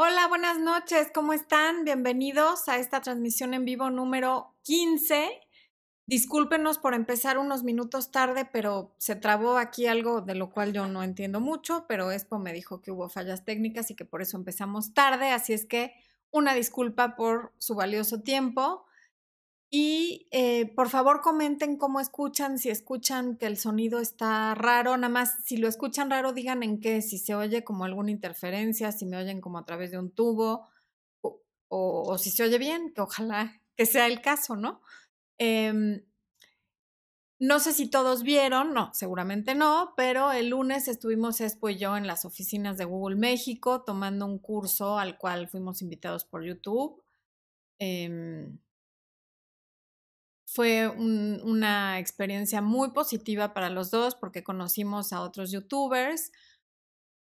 Hola, buenas noches, ¿cómo están? Bienvenidos a esta transmisión en vivo número 15. Discúlpenos por empezar unos minutos tarde, pero se trabó aquí algo de lo cual yo no entiendo mucho, pero Expo me dijo que hubo fallas técnicas y que por eso empezamos tarde, así es que una disculpa por su valioso tiempo. Y eh, por favor comenten cómo escuchan, si escuchan que el sonido está raro, nada más si lo escuchan raro digan en qué, si se oye como alguna interferencia, si me oyen como a través de un tubo o, si se oye bien, que ojalá que sea el caso, ¿no? Em, no sé si todos vieron, no, seguramente no, pero el lunes estuvimos Espo y yo en las oficinas de Google México tomando un curso al cual fuimos invitados por YouTube. Eh, fue una experiencia muy positiva para los dos porque conocimos a otros youtubers.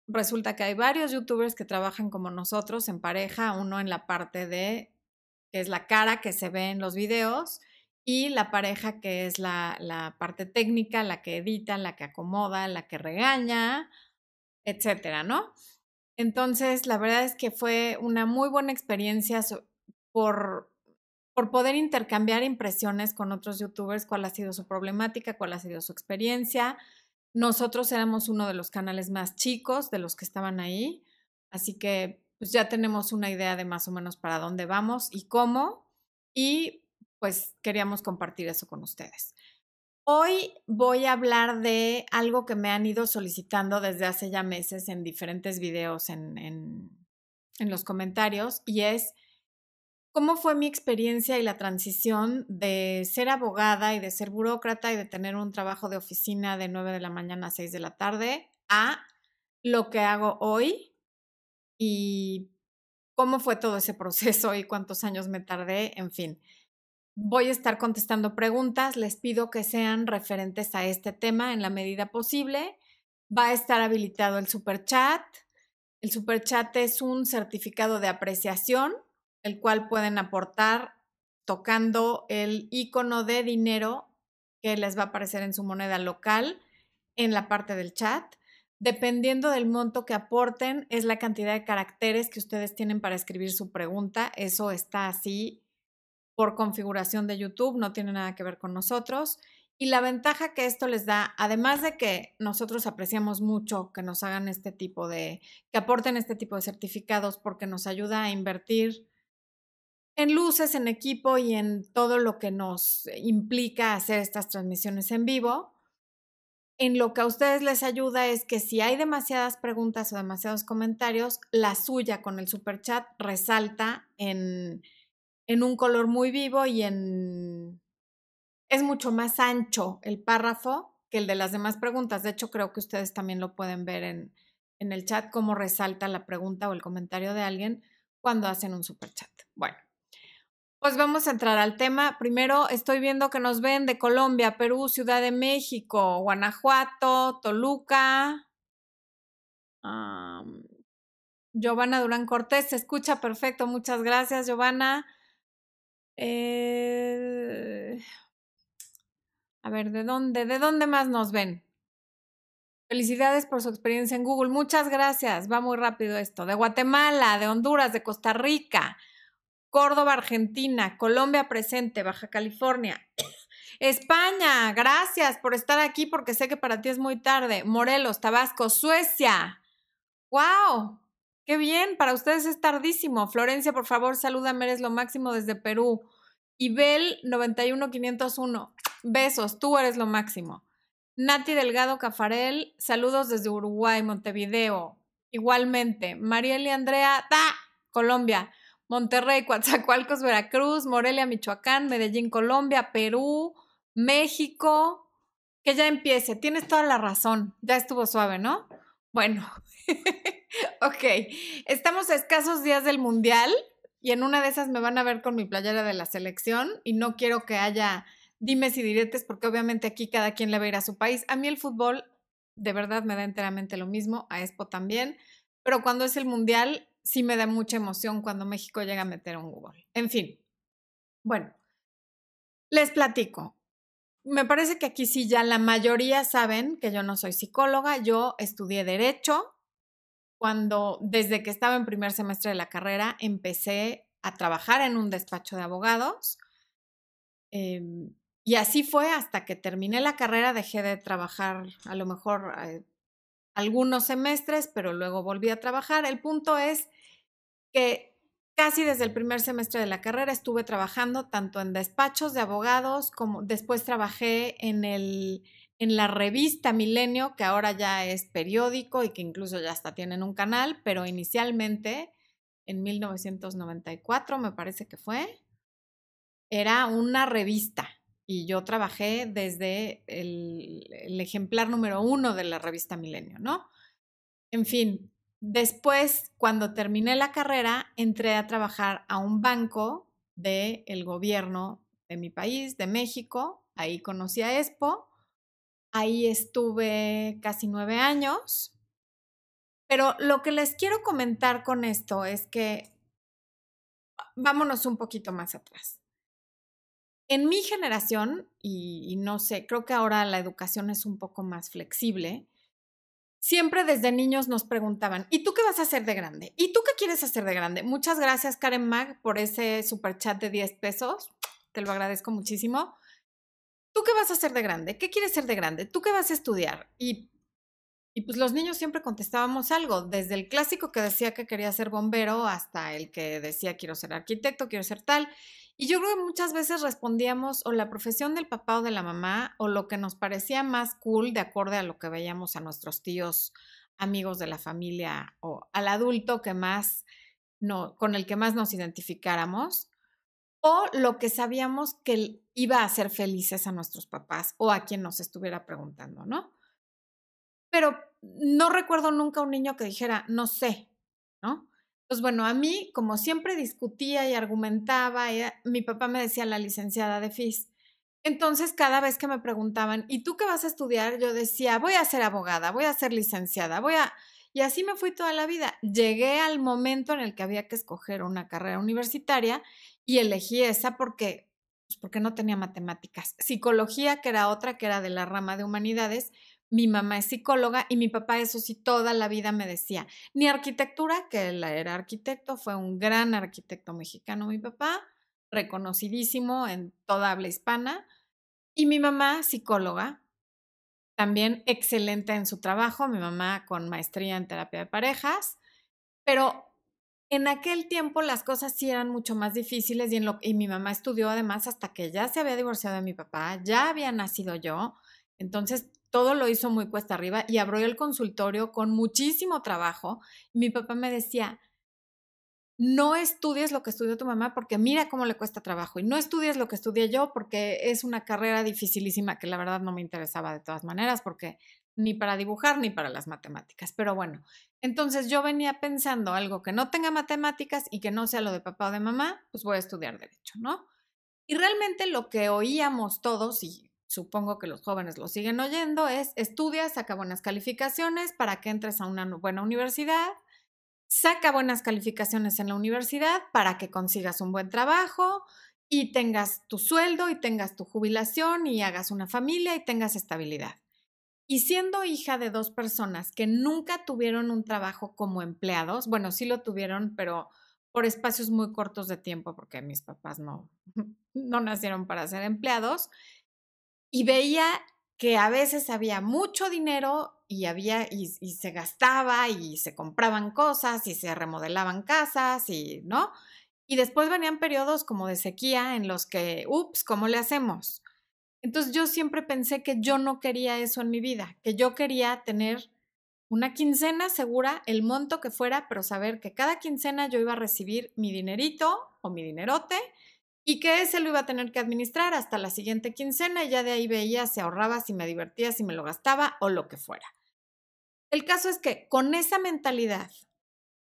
Resulta que hay varios youtubers que trabajan como nosotros en pareja, uno en la parte de, que es la cara que se ve en los videos, y la pareja que es la, la parte técnica, la que edita, la que acomoda, la que regaña, etcétera, ¿no? Entonces, la verdad es que fue una muy buena experiencia por por poder intercambiar impresiones con otros youtubers, cuál ha sido su problemática, cuál ha sido su experiencia. Nosotros éramos uno de los canales más chicos de los que estaban ahí, así que pues ya tenemos una idea de más o menos para dónde vamos y cómo, y pues queríamos compartir eso con ustedes. Hoy voy a hablar de algo que me han ido solicitando desde hace ya meses en diferentes videos en, en, en los comentarios y es ¿Cómo fue mi experiencia y la transición de ser abogada y de ser burócrata y de tener un trabajo de oficina de 9 de la mañana a 6 de la tarde a lo que hago hoy? Y cómo fue todo ese proceso y cuántos años me tardé, en fin. Voy a estar contestando preguntas, les pido que sean referentes a este tema en la medida posible. Va a estar habilitado el super chat. El super chat es un certificado de apreciación el cual pueden aportar tocando el icono de dinero que les va a aparecer en su moneda local en la parte del chat. Dependiendo del monto que aporten, es la cantidad de caracteres que ustedes tienen para escribir su pregunta. Eso está así por configuración de YouTube, no tiene nada que ver con nosotros. Y la ventaja que esto les da, además de que nosotros apreciamos mucho que nos hagan este tipo de, que aporten este tipo de certificados porque nos ayuda a invertir en luces, en equipo y en todo lo que nos implica hacer estas transmisiones en vivo. En lo que a ustedes les ayuda es que si hay demasiadas preguntas o demasiados comentarios, la suya con el super chat resalta en, un color muy vivo y en es mucho más ancho el párrafo que el de las demás preguntas. De hecho, creo que ustedes también lo pueden ver en, en el chat, cómo resalta la pregunta o el comentario de alguien cuando hacen un super chat. Bueno, pues vamos a entrar al tema. Primero estoy viendo que nos ven de Colombia, Perú, Ciudad de México, Guanajuato, Toluca. Giovanna Durán Cortés, se escucha perfecto. Muchas gracias, Giovanna. Eh, a ver, ¿de dónde? ¿De dónde más nos ven? Felicidades por su experiencia en Google. Muchas gracias. Va muy rápido esto. De Guatemala, de Honduras, de Costa Rica, Córdoba, Argentina, Colombia presente, Baja California. España, gracias por estar aquí porque sé que para ti es muy tarde. Morelos, Tabasco, Suecia. ¡Wow! ¡Qué bien! Para ustedes es tardísimo. Florencia, por favor, salúdame, eres lo máximo desde Perú. Ibel 91501. Besos, tú eres lo máximo. Nati Delgado Cafarel, saludos desde Uruguay, Montevideo. Igualmente. Mariel y Andrea, ¡ta! Colombia. Monterrey, Coatzacoalcos, Veracruz, Morelia, Michoacán, Medellín, Colombia, Perú, México. Que ya empiece. Tienes toda la razón. Ya estuvo suave, ¿no? Bueno, ok. Estamos a escasos días del Mundial y en una de esas me van a ver con mi playera de la selección y no quiero que haya dimes y diretes porque obviamente aquí cada quien le va a ir a su país. A mí el fútbol de verdad me da enteramente lo mismo, a Expo también, pero cuando es el Mundial sí me da mucha emoción cuando México llega a meter un Google. En fin, bueno, les platico. Me parece que aquí sí ya la mayoría saben que yo no soy psicóloga, yo estudié derecho. cuando, desde que estaba en primer semestre de la carrera, empecé a trabajar en un despacho de abogados. Em, y así fue hasta que terminé la carrera, dejé de trabajar a lo mejor eh, algunos semestres, pero luego volví a trabajar. El punto es que casi desde el primer semestre de la carrera estuve trabajando tanto en despachos de abogados como después trabajé en el en la revista Milenio, que ahora ya es periódico y que incluso ya hasta tienen un canal, pero inicialmente en 1994 me parece que fue, era una revista y yo trabajé desde el, el ejemplar número uno de la revista Milenio, ¿no? En fin, después, cuando terminé la carrera, entré a trabajar a un banco del el gobierno de mi país, de México, ahí conocí a Expo Ahí estuve casi nueve años. Pero lo que les quiero comentar con esto es que vámonos un poquito más atrás. En mi generación, y, no sé, creo que ahora la educación es un poco más flexible, siempre desde niños nos preguntaban, ¿y tú qué vas a hacer de grande? ¿Y tú qué quieres hacer de grande? Muchas gracias, Karen Mag, por ese super chat de 10 pesos. Te lo agradezco muchísimo. ¿tú qué vas a hacer de grande? ¿Qué quieres ser de grande? ¿Tú qué vas a estudiar? Y, y pues los niños siempre contestábamos algo, desde el clásico que decía que quería ser bombero hasta el que decía quiero ser arquitecto, quiero ser tal. Y yo creo que muchas veces respondíamos o la profesión del papá o de la mamá o lo que nos parecía más cool de acuerdo a lo que veíamos a nuestros tíos, amigos de la familia o al adulto que más no, con el que más nos identificáramos o lo que sabíamos que iba a hacer felices a nuestros papás o a quien nos estuviera preguntando, ¿no? Pero no recuerdo nunca un niño que dijera, no sé, ¿no? Pues bueno, a mí, como siempre discutía y argumentaba, mi papá me decía la licenciada de FIS. Entonces, cada vez que me preguntaban, ¿y tú qué vas a estudiar? Yo decía, voy a ser abogada, voy a ser licenciada, voy a... Y así me fui toda la vida. Llegué al momento en el que había que escoger una carrera universitaria y elegí esa porque, pues porque no tenía matemáticas. Psicología, que era otra, que era de la rama de humanidades. Mi mamá es psicóloga y mi papá, eso sí, toda la vida me decía, ni arquitectura, que él era arquitecto, fue un gran arquitecto mexicano, mi papá, reconocidísimo en toda habla hispana. Y mi mamá, psicóloga, también excelente en su trabajo, mi mamá con maestría en terapia de parejas, pero en aquel tiempo las cosas sí eran mucho más difíciles y, en lo, y mi mamá estudió además hasta que ya se había divorciado de mi papá, ya había nacido yo, entonces todo lo hizo muy cuesta arriba y abrió el consultorio con muchísimo trabajo. mi papá me decía, no estudies lo que estudió tu mamá porque mira cómo le cuesta trabajo y no estudies lo que estudié yo porque es una carrera dificilísima que la verdad no me interesaba de todas maneras porque ni para dibujar ni para las matemáticas. Pero bueno, entonces yo venía pensando algo que no tenga matemáticas y que no sea lo de papá o de mamá, pues voy a estudiar derecho, ¿no? Y realmente lo que oíamos todos, y supongo que los jóvenes lo siguen oyendo, es estudia, saca buenas calificaciones para que entres a una buena universidad, saca buenas calificaciones en la universidad para que consigas un buen trabajo y tengas tu sueldo y tengas tu jubilación y hagas una familia y tengas estabilidad. Y siendo hija de dos personas que nunca tuvieron un trabajo como empleados, bueno, sí lo tuvieron, pero por espacios muy cortos de tiempo, porque mis papás no, no nacieron para ser empleados, y veía que a veces había mucho dinero y había y, se gastaba y se compraban cosas y se remodelaban casas y no y después venían periodos como de sequía en los que ups cómo le hacemos entonces yo siempre pensé que yo no quería eso en mi vida, que yo quería tener una quincena segura, el monto que fuera, pero saber que cada quincena yo iba a recibir mi dinerito o mi dinerote y que ese lo iba a tener que administrar hasta la siguiente quincena y ya de ahí veía si ahorraba, si me divertía, si me lo gastaba o lo que fuera. El caso es que con esa mentalidad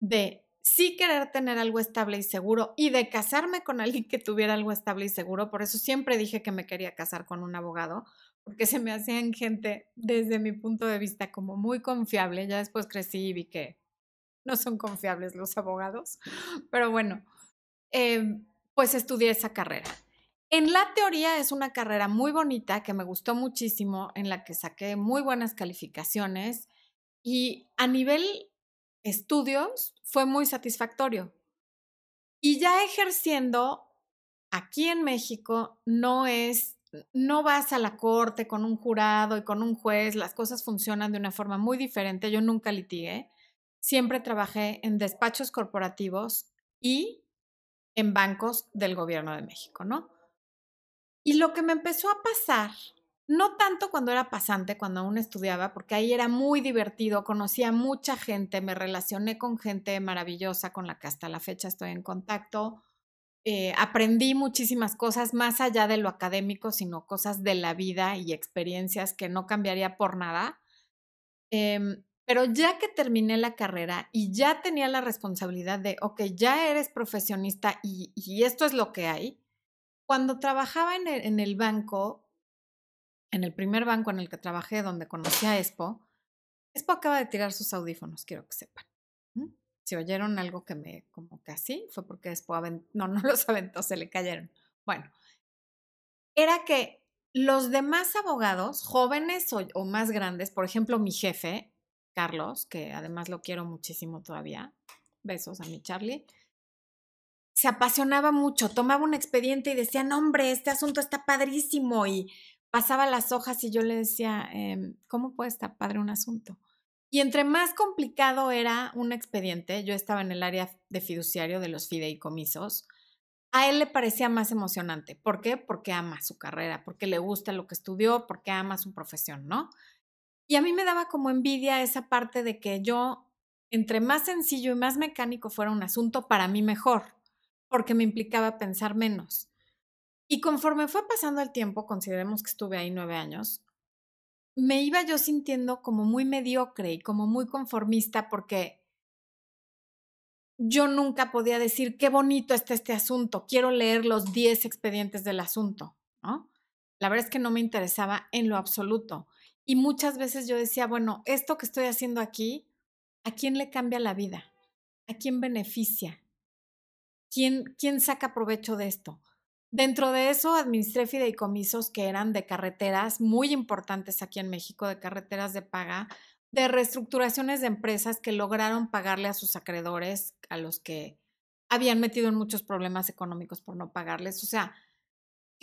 de sí querer tener algo estable y seguro y de casarme con alguien que tuviera algo estable y seguro. Por eso siempre dije que me quería casar con un abogado, porque se me hacían gente desde mi punto de vista como muy confiable. Ya después crecí y vi que no son confiables los abogados, pero bueno, em, pues estudié esa carrera. En la teoría es una carrera muy bonita que me gustó muchísimo, en la que saqué muy buenas calificaciones y a nivel estudios fue muy satisfactorio. Y ya ejerciendo aquí en México no es, no vas a la corte con un jurado y con un juez, las cosas funcionan de una forma muy diferente. Yo nunca litigué, siempre trabajé en despachos corporativos y en bancos del gobierno de México, ¿no? Y lo que me empezó a pasar, no tanto cuando era pasante, cuando aún estudiaba, porque ahí era muy divertido, conocía mucha gente, me relacioné con gente maravillosa con la que hasta la fecha estoy en contacto, eh, aprendí muchísimas cosas más allá de lo académico, sino cosas de la vida y experiencias que no cambiaría por nada. Em, pero ya que terminé la carrera y ya tenía la responsabilidad de, ok, ya eres profesionista y, esto es lo que hay, cuando trabajaba en el, en el, banco, en el primer banco en el que trabajé, donde conocí a Expo, Expo acaba de tirar sus audífonos, quiero que sepan si oyeron algo que me, como que así, fue porque después, no, no los aventó, se le cayeron. Bueno, era que los demás abogados, jóvenes o, más grandes, por ejemplo, mi jefe, Carlos, que además lo quiero muchísimo todavía, besos a mi Charlie, se apasionaba mucho, tomaba un expediente y decía, no, hombre, este asunto está padrísimo, y pasaba las hojas y yo le decía, em, ¿cómo puede estar padre un asunto? Y entre más complicado era un expediente, yo estaba en el área de fiduciario de los fideicomisos, a él le parecía más emocionante. ¿Por qué? Porque ama su carrera, porque le gusta lo que estudió, porque ama su profesión, ¿no? Y a mí me daba como envidia esa parte de que yo, entre más sencillo y más mecánico fuera un asunto, para mí mejor, porque me implicaba pensar menos. Y conforme fue pasando el tiempo, consideremos que estuve ahí nueve años, me iba yo sintiendo como muy mediocre y como muy conformista porque yo nunca podía decir qué bonito está este asunto, quiero leer los 10 expedientes del asunto, ¿no? La verdad es que no me interesaba en lo absoluto. Y muchas veces yo decía, bueno, esto que estoy haciendo aquí, ¿a quién le cambia la vida? ¿A quién beneficia? ¿Quién, quién saca provecho de esto? Dentro de eso administré fideicomisos que eran de carreteras muy importantes aquí en México, de carreteras de paga, de reestructuraciones de empresas que lograron pagarle a sus acreedores, a los que habían metido en muchos problemas económicos por no pagarles. O sea,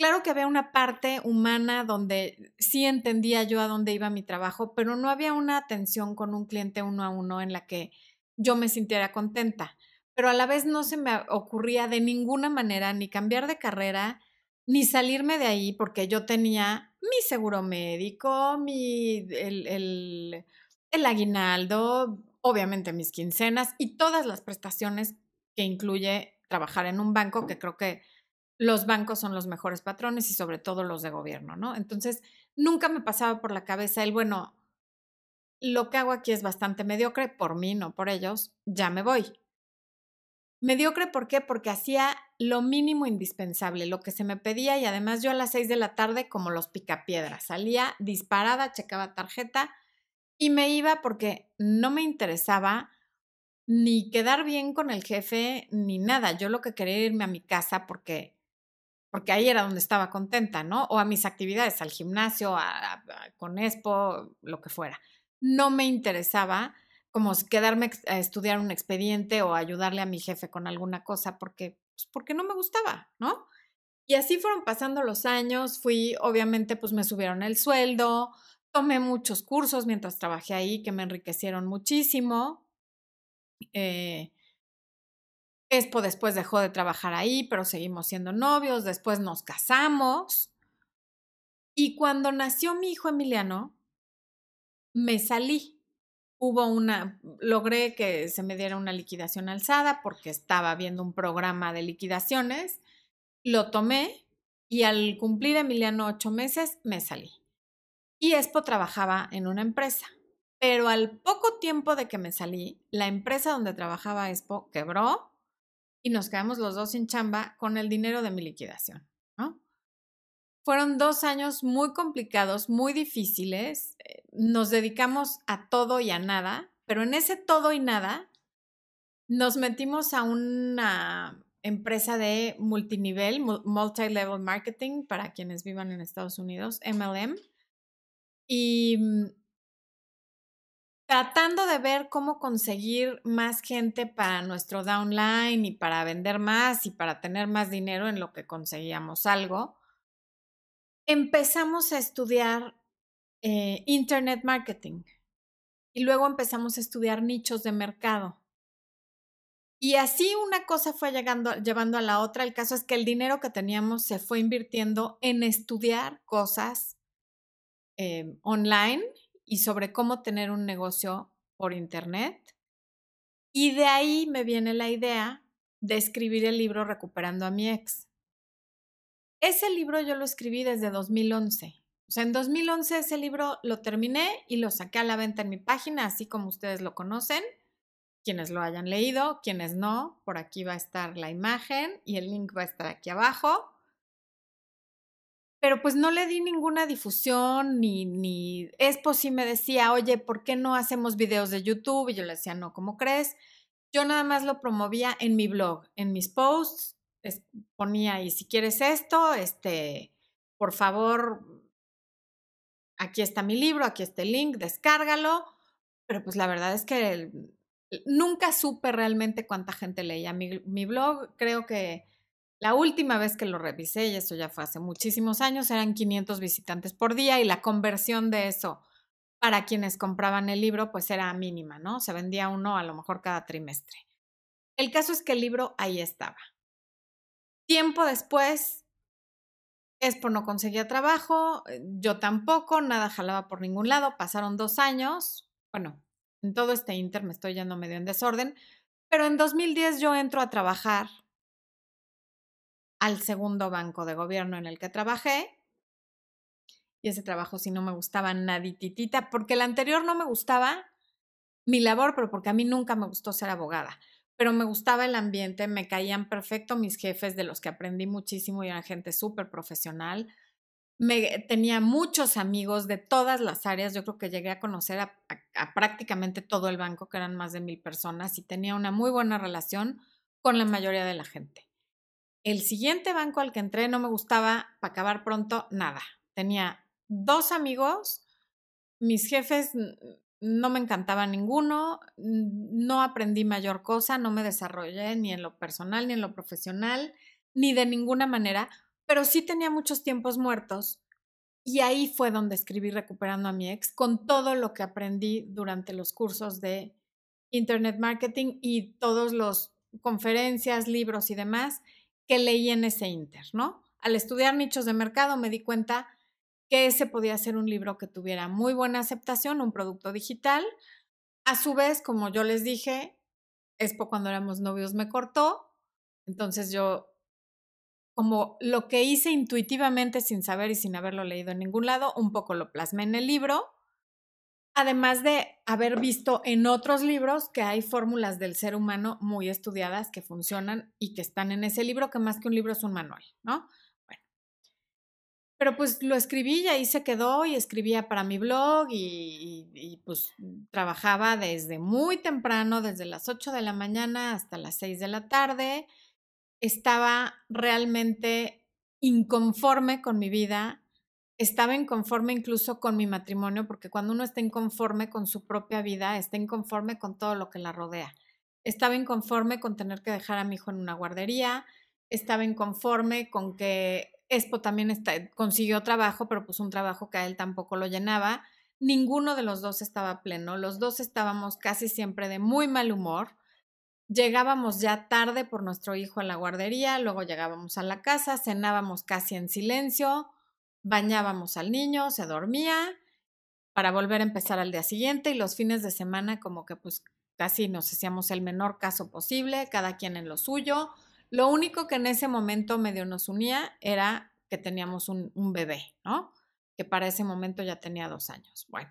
claro que había una parte humana donde sí entendía yo a dónde iba mi trabajo, pero no había una atención con un cliente uno a uno en la que yo me sintiera contenta. Pero a la vez no se me ocurría de ninguna manera ni cambiar de carrera, ni salirme de ahí porque yo tenía mi seguro médico, mi, el, el, el aguinaldo, obviamente mis quincenas y todas las prestaciones que incluye trabajar en un banco, que creo que los bancos son los mejores patrones y sobre todo los de gobierno, ¿no? Entonces, nunca me pasaba por la cabeza el, bueno, lo que hago aquí es bastante mediocre, por mí, no por ellos, ya me voy. Mediocre, ¿por qué? Porque hacía lo mínimo indispensable, lo que se me pedía y además yo a las seis de la tarde como los picapiedras, salía disparada, checaba tarjeta y me iba porque no me interesaba ni quedar bien con el jefe ni nada. Yo lo que quería era irme a mi casa porque porque ahí era donde estaba contenta, ¿no? O a mis actividades, al gimnasio, con Expo, lo que fuera. No me interesaba como quedarme a estudiar un expediente o ayudarle a mi jefe con alguna cosa porque, pues, porque no me gustaba, ¿no? Y así fueron pasando los años, fui, obviamente, pues me subieron el sueldo, tomé muchos cursos mientras trabajé ahí que me enriquecieron muchísimo. Eh, Expo después dejó de trabajar ahí, pero seguimos siendo novios, después nos casamos. Y cuando nació mi hijo Emiliano, me salí hubo una, logré que se me diera una liquidación alzada porque estaba viendo un programa de liquidaciones, lo tomé y al cumplir Emiliano ocho meses me salí. Y Expo trabajaba en una empresa, pero al poco tiempo de que me salí, la empresa donde trabajaba Expo quebró y nos quedamos los dos sin chamba con el dinero de mi liquidación. Fueron dos años muy complicados, muy difíciles. Eh, nos dedicamos a todo y a nada, pero en ese todo y nada nos metimos a una empresa de multinivel, multi-level marketing, para quienes vivan en Estados Unidos, MLM. Y mm, tratando de ver cómo conseguir más gente para nuestro downline y para vender más y para tener más dinero en lo que conseguíamos algo, empezamos a estudiar eh, Internet Marketing y luego empezamos a estudiar nichos de mercado. Y así una cosa fue llegando, llevando a la otra. El caso es que el dinero que teníamos se fue invirtiendo en estudiar cosas eh, online y sobre cómo tener un negocio por Internet. Y de ahí me viene la idea de escribir el libro Recuperando a mi ex. Ese libro yo lo escribí desde 2011. O sea, en 2011 ese libro lo terminé y lo saqué a la venta en mi página, así como ustedes lo conocen. Quienes lo hayan leído, quienes no, por aquí va a estar la imagen y el link va a estar aquí abajo pero pues no le di ninguna difusión, ni, ni Expo me decía, oye, ¿por qué no hacemos videos de YouTube? Y yo le decía, no, ¿cómo crees? Yo nada más lo promovía en mi blog, en mis posts, ponía, y si quieres esto, este, por favor, aquí está mi libro, aquí está el link, descárgalo. Pero pues la verdad es que nunca supe realmente cuánta gente leía mi, mi blog. Creo que la última vez que lo revisé, y eso ya fue hace muchísimos años, eran 500 visitantes por día y la conversión de eso para quienes compraban el libro pues era mínima, ¿no? Se vendía uno a lo mejor cada trimestre. El caso es que el libro ahí estaba. Tiempo después, Expo no conseguía trabajo, eh, yo tampoco, nada jalaba por ningún lado, pasaron dos años, bueno, en todo este inter me estoy yendo medio en desorden, pero en 2010 yo entro a trabajar al segundo banco de gobierno en el que trabajé. Y ese trabajo sí no me gustaba nadititita, porque el anterior no me gustaba mi labor, pero porque a mí nunca me gustó ser abogada. Pero me gustaba el ambiente, me caían perfecto mis jefes, de los que aprendí muchísimo y eran gente súper profesional. Me, tenía muchos amigos de todas las áreas. Yo creo que llegué a conocer a, a prácticamente todo el banco, que eran más de mil personas, y tenía una muy buena relación con la mayoría de la gente. El siguiente banco al que entré no me gustaba, para acabar pronto, nada. Tenía dos amigos, mis jefes no me encantaba ninguno, no aprendí mayor cosa, no me desarrollé ni en lo personal ni en lo profesional, ni de ninguna manera, pero sí tenía muchos tiempos muertos y ahí fue donde escribí Recuperando a mi ex con todo lo que aprendí durante los cursos de Internet Marketing y todos los conferencias, libros y demás que leí en ese inter, ¿no? Al estudiar nichos de mercado me di cuenta que ese podía ser un libro que tuviera muy buena aceptación, un producto digital. A su vez, como yo les dije, Expo cuando éramos novios me cortó, entonces yo como lo que hice intuitivamente sin saber y sin haberlo leído en ningún lado, un poco lo plasmé en el libro Además de haber visto en otros libros que hay fórmulas del ser humano muy estudiadas que funcionan y que están en ese libro, que más que un libro es un manual, ¿no? Bueno. Pero pues lo escribí y ahí se quedó y escribía para mi blog y, pues trabajaba desde muy temprano, desde las 8 de la mañana hasta las 6 de la tarde. Estaba realmente inconforme con mi vida, estaba inconforme incluso con mi matrimonio, porque cuando uno está inconforme con su propia vida, está inconforme con todo lo que la rodea. Estaba inconforme con tener que dejar a mi hijo en una guardería, estaba inconforme con que Expo también está, consiguió trabajo, pero pues un trabajo que a él tampoco lo llenaba. Ninguno de los dos estaba pleno, los dos estábamos casi siempre de muy mal humor. Llegábamos ya tarde por nuestro hijo a la guardería, luego llegábamos a la casa, cenábamos casi en silencio, bañábamos al niño, se dormía para volver a empezar al día siguiente y los fines de semana como que pues casi nos hacíamos el menor caso posible, cada quien en lo suyo. Lo único que en ese momento medio nos unía era que teníamos un, bebé, ¿no? Que para ese momento ya tenía dos años. Bueno,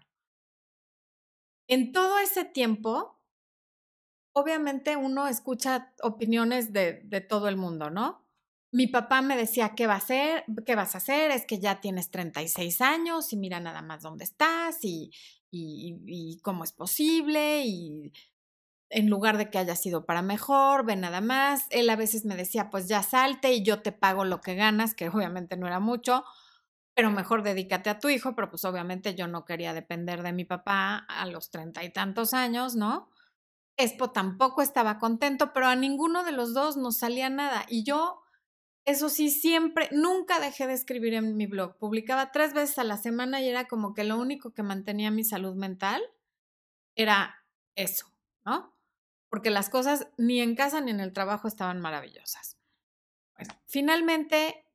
en todo ese tiempo, obviamente uno escucha opiniones de, de todo el mundo, ¿no? Mi papá me decía, ¿qué va a hacer? ¿Qué vas a hacer? Es que ya tienes 36 años y mira nada más dónde estás y, y, cómo es posible y en lugar de que haya sido para mejor, ve nada más. Él a veces me decía, pues ya salte y yo te pago lo que ganas, que obviamente no era mucho, pero mejor dedícate a tu hijo, pero pues obviamente yo no quería depender de mi papá a los treinta y tantos años, ¿no? Expo tampoco estaba contento, pero a ninguno de los dos nos salía nada. Y yo, eso sí, siempre, nunca dejé de escribir en mi blog. Publicaba tres veces a la semana y era como que lo único que mantenía mi salud mental era eso, ¿no? Porque las cosas ni en casa ni en el trabajo estaban maravillosas. Finalmente,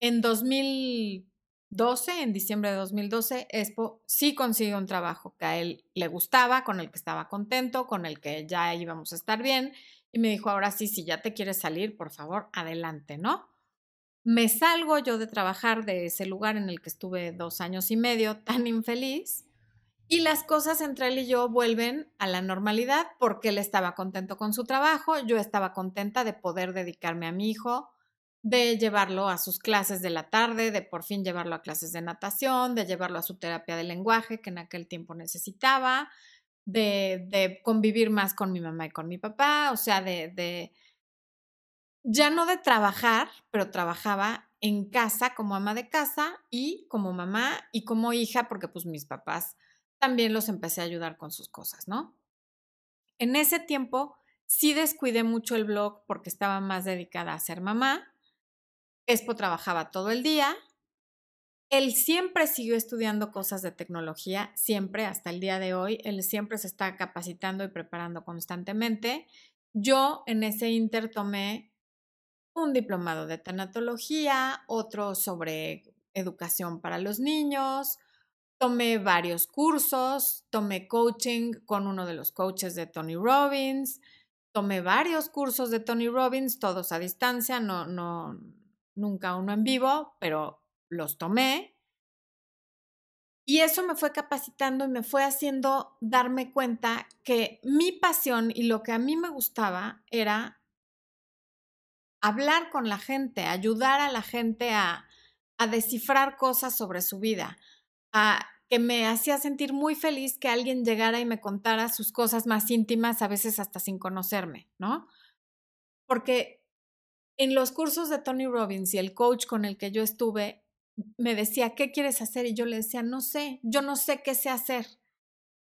en 2012, en diciembre de 2012, Expo sí consiguió un trabajo que a él le gustaba, con el que estaba contento, con el que ya íbamos a estar bien. Y me dijo, ahora sí, si ya te quieres salir, por favor, adelante, ¿no? Me salgo yo de trabajar de ese lugar en el que estuve dos años y medio tan infeliz y las cosas entre él y yo vuelven a la normalidad porque él estaba contento con su trabajo, yo estaba contenta de poder dedicarme a mi hijo, de llevarlo a sus clases de la tarde, de por fin llevarlo a clases de natación, de llevarlo a su terapia de lenguaje que en aquel tiempo necesitaba, de, de convivir más con mi mamá y con mi papá, o sea, de, de, ya no de trabajar, pero trabajaba en casa como ama de casa y como mamá y como hija, porque pues mis papás también los empecé a ayudar con sus cosas, ¿no? En ese tiempo sí descuidé mucho el blog porque estaba más dedicada a ser mamá. Expo trabajaba todo el día. Él siempre siguió estudiando cosas de tecnología, siempre, hasta el día de hoy. Él siempre se está capacitando y preparando constantemente. Yo en ese inter tomé un diplomado de tanatología, otro sobre educación para los niños, Tomé varios cursos, tomé coaching con uno de los coaches de Tony Robbins, tomé varios cursos de Tony Robbins, todos a distancia, no, no, nunca uno en vivo, pero los tomé. Y eso me fue capacitando y me fue haciendo darme cuenta que mi pasión y lo que a mí me gustaba era hablar con la gente, ayudar a la gente a, a descifrar cosas sobre su vida, que me hacía sentir muy feliz que alguien llegara y me contara sus cosas más íntimas, a veces hasta sin conocerme, ¿no? Porque en los cursos de Tony Robbins y el coach con el que yo estuve, me decía, ¿qué quieres hacer? Y yo le decía, no sé, yo no sé qué sé hacer.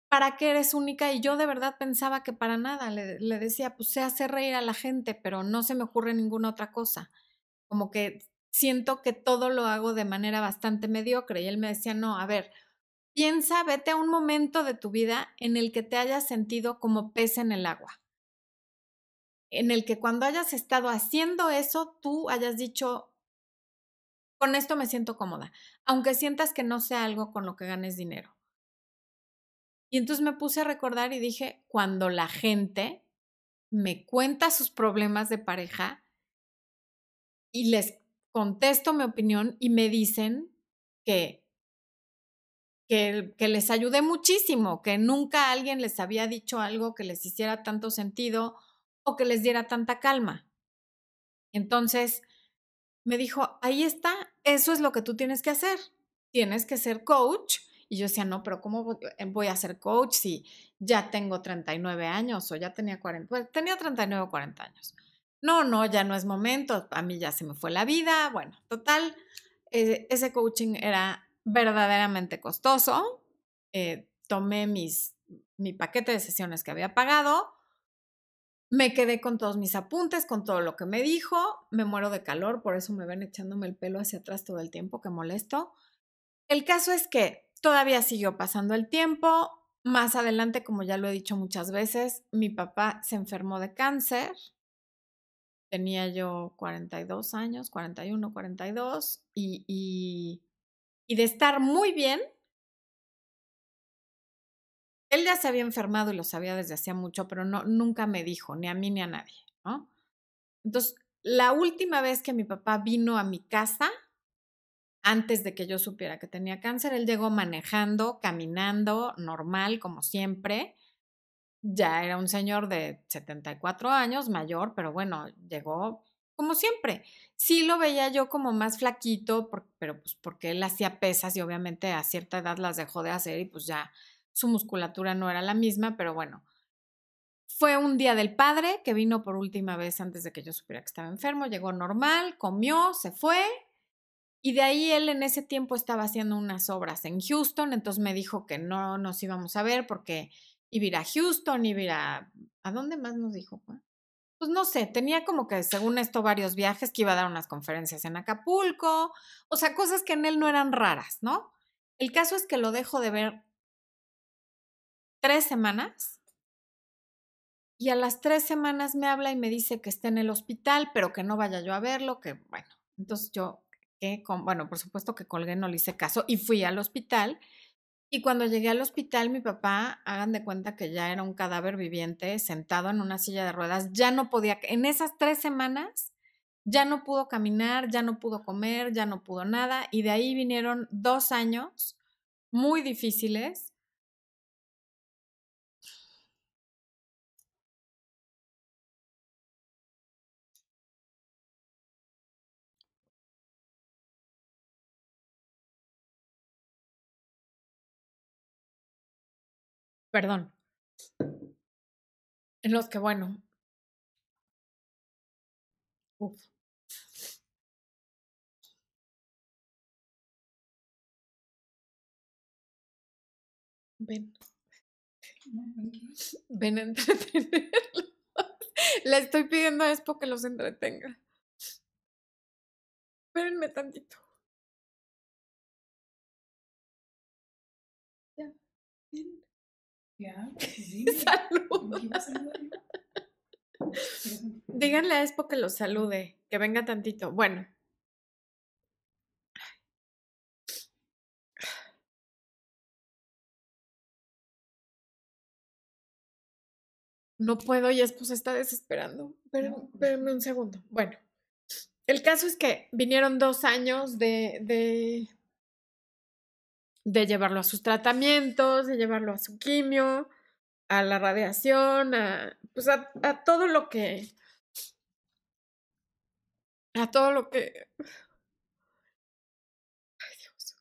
¿Para qué eres única? Y yo de verdad pensaba que para nada. Le, le decía, pues sé hacer reír a la gente, pero no se me ocurre ninguna otra cosa. Como que siento que todo lo hago de manera bastante mediocre. Y él me decía, no, a ver, piensa, vete a un momento de tu vida en el que te hayas sentido como pez en el agua. En el que cuando hayas estado haciendo eso, tú hayas dicho, con esto me siento cómoda, aunque sientas que no sea algo con lo que ganes dinero. Y entonces me puse a recordar y dije, cuando la gente me cuenta sus problemas de pareja y les contesto mi opinión y me dicen que, que, les ayudé muchísimo, que nunca alguien les había dicho algo que les hiciera tanto sentido o que les diera tanta calma. Entonces, me dijo, ahí está, eso es lo que tú tienes que hacer. Tienes que ser coach. Y yo decía, no, pero ¿cómo voy a ser coach si ya tengo 39 años o ya tenía 40? Pues, tenía 39 o 40 años no, no, ya no es momento, a mí ya se me fue la vida. Bueno, total, eh, ese coaching era verdaderamente costoso. Eh, tomé mis, mi paquete de sesiones que había pagado, me quedé con todos mis apuntes, con todo lo que me dijo, me muero de calor, por eso me ven echándome el pelo hacia atrás todo el tiempo, que molesto. El caso es que todavía siguió pasando el tiempo. Más adelante, como ya lo he dicho muchas veces, mi papá se enfermó de cáncer tenía yo 42 años, 41, 42, y, y, y de estar muy bien, él ya se había enfermado y lo sabía desde hacía mucho, pero no, nunca me dijo, ni a mí ni a nadie, ¿no? Entonces, la última vez que mi papá vino a mi casa, antes de que yo supiera que tenía cáncer, él llegó manejando, caminando, normal, como siempre, ya era un señor de 74 años, mayor, pero bueno, llegó como siempre. Sí lo veía yo como más flaquito, pero pues porque él hacía pesas y obviamente a cierta edad las dejó de hacer y pues ya su musculatura no era la misma, pero bueno. Fue un día del padre que vino por última vez antes de que yo supiera que estaba enfermo, llegó normal, comió, se fue Y de ahí él en ese tiempo estaba haciendo unas obras en Houston, entonces me dijo que no nos íbamos a ver porque iba a ir a Houston, iba a ir a... ¿A dónde más nos dijo? Pues no sé, tenía como que según esto varios viajes, que iba a dar unas conferencias en Acapulco, o sea, cosas que en él no eran raras, ¿no? El caso es que lo dejo de ver tres semanas y a las tres semanas me habla y me dice que está en el hospital, pero que no vaya yo a verlo, que bueno, entonces yo bueno, por supuesto que colgué, no le hice caso y fui al hospital. Y cuando llegué al hospital, mi papá, hagan de cuenta que ya era un cadáver viviente, sentado en una silla de ruedas, ya no podía, en esas tres semanas, ya no pudo caminar, ya no pudo comer, ya no pudo nada. Y de ahí vinieron dos años muy difíciles. Perdón. En los que, bueno. Ven. Ven a entretenerlos. Le estoy pidiendo a Expo que los entretenga. Espérenme tantito. Ya. Ya. Salud. Díganle a Expo que los salude, que venga tantito. Bueno. No puedo y Expo se está desesperando. Pero, espérenme un segundo. Bueno, el caso es que vinieron dos años de, de de llevarlo a sus tratamientos, de llevarlo a su quimio, a la radiación, a, pues a, todo lo que, a todo lo que... Ay Dios.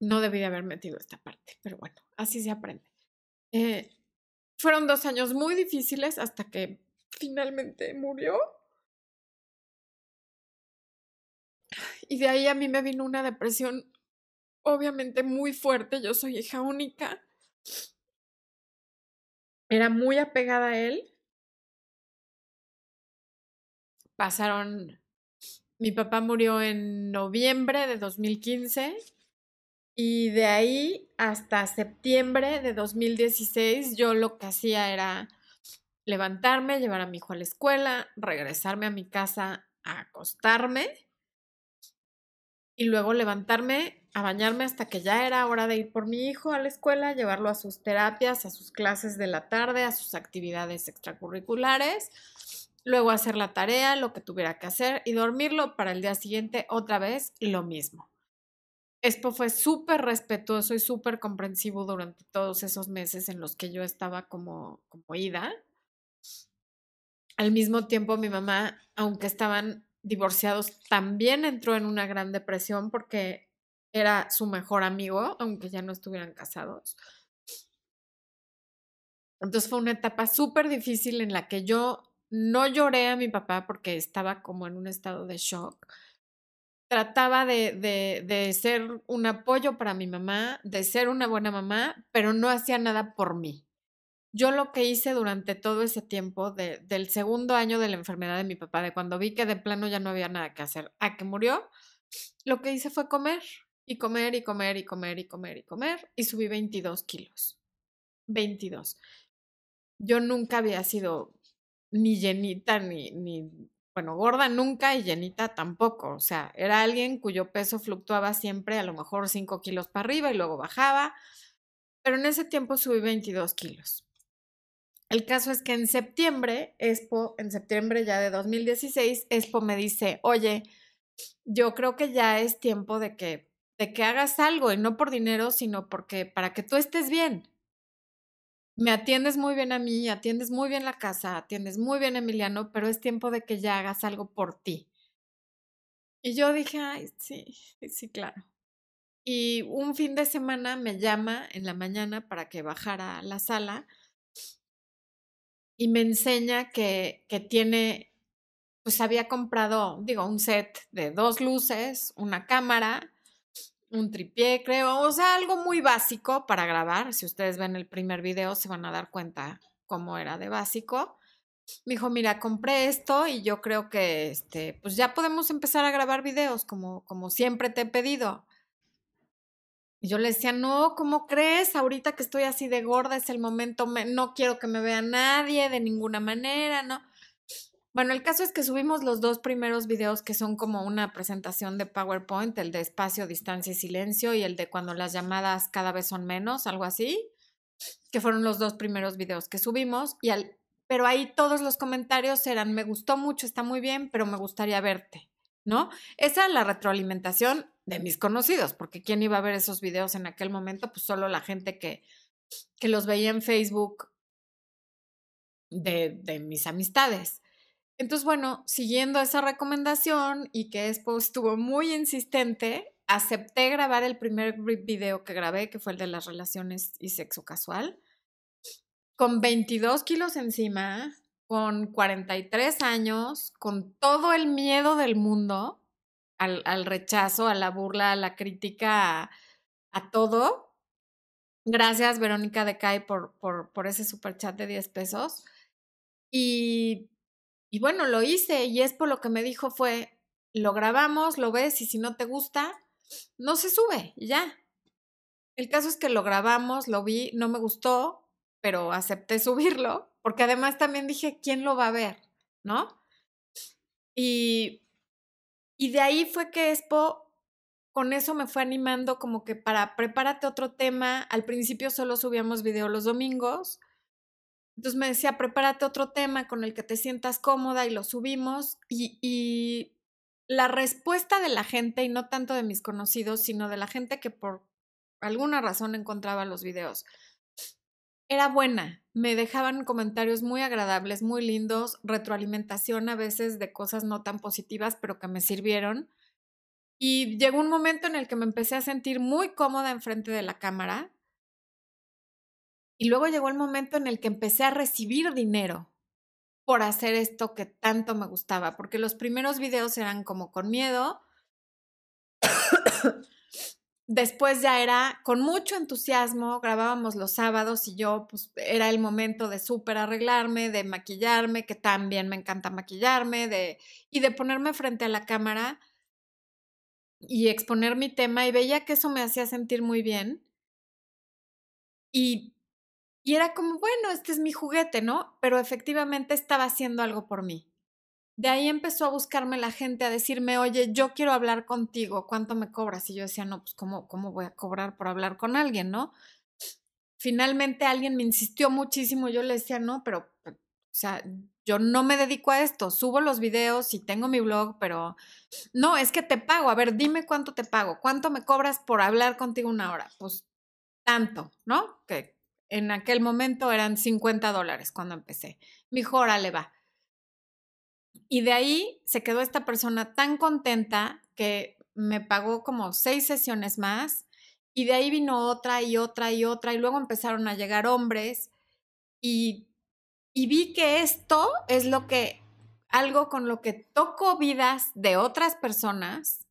No debí de haber metido esta parte, pero bueno, así se aprende. Eh, fueron dos años muy difíciles hasta que finalmente murió. Y de ahí a mí me vino una depresión obviamente muy fuerte. Yo soy hija única. Era muy apegada a él. Pasaron, mi papá murió en noviembre de 2015 y de ahí hasta septiembre de 2016 yo lo que hacía era levantarme, llevar a mi hijo a la escuela, regresarme a mi casa a acostarme y luego levantarme a bañarme hasta que ya era hora de ir por mi hijo a la escuela, llevarlo a sus terapias, a sus clases de la tarde, a sus actividades extracurriculares, luego hacer la tarea, lo que tuviera que hacer y dormirlo para el día siguiente otra vez lo mismo. Expo fue súper respetuoso y súper comprensivo durante todos esos meses en los que yo estaba como, como ida. Al mismo tiempo, mi mamá, aunque estaban divorciados, también entró en una gran depresión porque era su mejor amigo, aunque ya no estuvieran casados. Entonces fue una etapa súper difícil en la que yo no lloré a mi papá porque estaba como en un estado de shock. Trataba de, de, de ser un apoyo para mi mamá, de ser una buena mamá, pero no hacía nada por mí. Yo lo que hice durante todo ese tiempo, del segundo año de la enfermedad de mi papá, de cuando vi que de plano ya no había nada que hacer, a que murió, lo que hice fue comer y comer y comer y comer y comer y comer y subí 22 kilos. 22. Yo nunca había sido ni llenita ni, ni, bueno, gorda nunca y llenita tampoco. O sea, era alguien cuyo peso fluctuaba siempre a lo mejor 5 kilos para arriba y luego bajaba. Pero en ese tiempo subí 22 kilos. El caso es que en septiembre, Expo, en septiembre ya de 2016, Expo me dice, oye, yo creo que ya es tiempo de que, de que hagas algo y no por dinero, sino porque para que tú estés bien. Me atiendes muy bien a mí, atiendes muy bien la casa, atiendes muy bien Emiliano, pero es tiempo de que ya hagas algo por ti. Y yo dije, ay, sí, sí, claro. Y un fin de semana me llama en la mañana para que bajara a la sala y me enseña que, que tiene pues había comprado, digo, un set de dos luces, una cámara, un tripié, creo, o sea, algo muy básico para grabar. Si ustedes ven el primer video, se van a dar cuenta cómo era de básico. Me dijo, mira, compré esto y yo creo que, este, pues ya podemos empezar a grabar videos como, como siempre te he pedido. Y yo le decía, no, ¿cómo crees? Ahorita que estoy así de gorda es el momento, no quiero que me vea nadie de ninguna manera, ¿no? Bueno, el caso es que subimos los dos primeros videos que son como una presentación de PowerPoint, el de espacio, distancia y silencio y el de cuando las llamadas cada vez son menos, algo así, que fueron los dos primeros videos que subimos y al, pero ahí todos los comentarios eran me gustó mucho, está muy bien, pero me gustaría verte, ¿no? Esa es la retroalimentación de mis conocidos, porque quién iba a ver esos videos en aquel momento, pues solo la gente que, que los veía en Facebook de, de mis amistades. Entonces, bueno, siguiendo esa recomendación y que después estuvo muy insistente, acepté grabar el primer video que grabé, que fue el de las relaciones y sexo casual, con 22 kilos encima, con 43 años, con todo el miedo del mundo al, rechazo, a la burla, a la crítica, a, todo. Gracias, Verónica de Kai, por, por, ese super chat de 10 pesos. Y bueno, lo hice y es por lo que me dijo fue, lo grabamos, lo ves y si no te gusta, no se sube ya. El caso es que lo grabamos, lo vi, no me gustó, pero acepté subirlo, porque además también dije, ¿quién lo va a ver? ¿No? Y, y de ahí fue que Expo, con eso me fue animando como que para prepárate otro tema. Al principio solo subíamos video los domingos, entonces me decía, prepárate otro tema con el que te sientas cómoda y lo subimos. Y, la respuesta de la gente, y no tanto de mis conocidos, sino de la gente que por alguna razón encontraba los videos, era buena. Me dejaban comentarios muy agradables, muy lindos, retroalimentación a veces de cosas no tan positivas, pero que me sirvieron. Y llegó un momento en el que me empecé a sentir muy cómoda enfrente de la cámara y luego llegó el momento en el que empecé a recibir dinero por hacer esto que tanto me gustaba, porque los primeros videos eran como con miedo. Después ya era con mucho entusiasmo, grabábamos los sábados y yo, pues era el momento de súper arreglarme, de maquillarme, que también me encanta maquillarme, de, y de ponerme frente a la cámara y exponer mi tema y veía que eso me hacía sentir muy bien. Y y era como, bueno, este es mi juguete, ¿no? Pero efectivamente estaba haciendo algo por mí. De ahí empezó a buscarme la gente, a decirme, oye, yo quiero hablar contigo, ¿cuánto me cobras? Y yo decía, no, pues ¿cómo, cómo voy a cobrar por hablar con alguien, no? Finalmente alguien me insistió muchísimo, yo le decía, no, pero, o sea, yo no me dedico a esto, subo los videos y tengo mi blog, pero no, es que te pago, a ver, dime cuánto te pago, cuánto me cobras por hablar contigo una hora, pues tanto, ¿no? Que en aquel momento eran 50 dólares cuando empecé. Mi dijo, órale, va. Y de ahí se quedó esta persona tan contenta que me pagó como seis sesiones más y de ahí vino otra y otra y otra y luego empezaron a llegar hombres y, y vi que esto es lo que, algo con lo que toco vidas de otras personas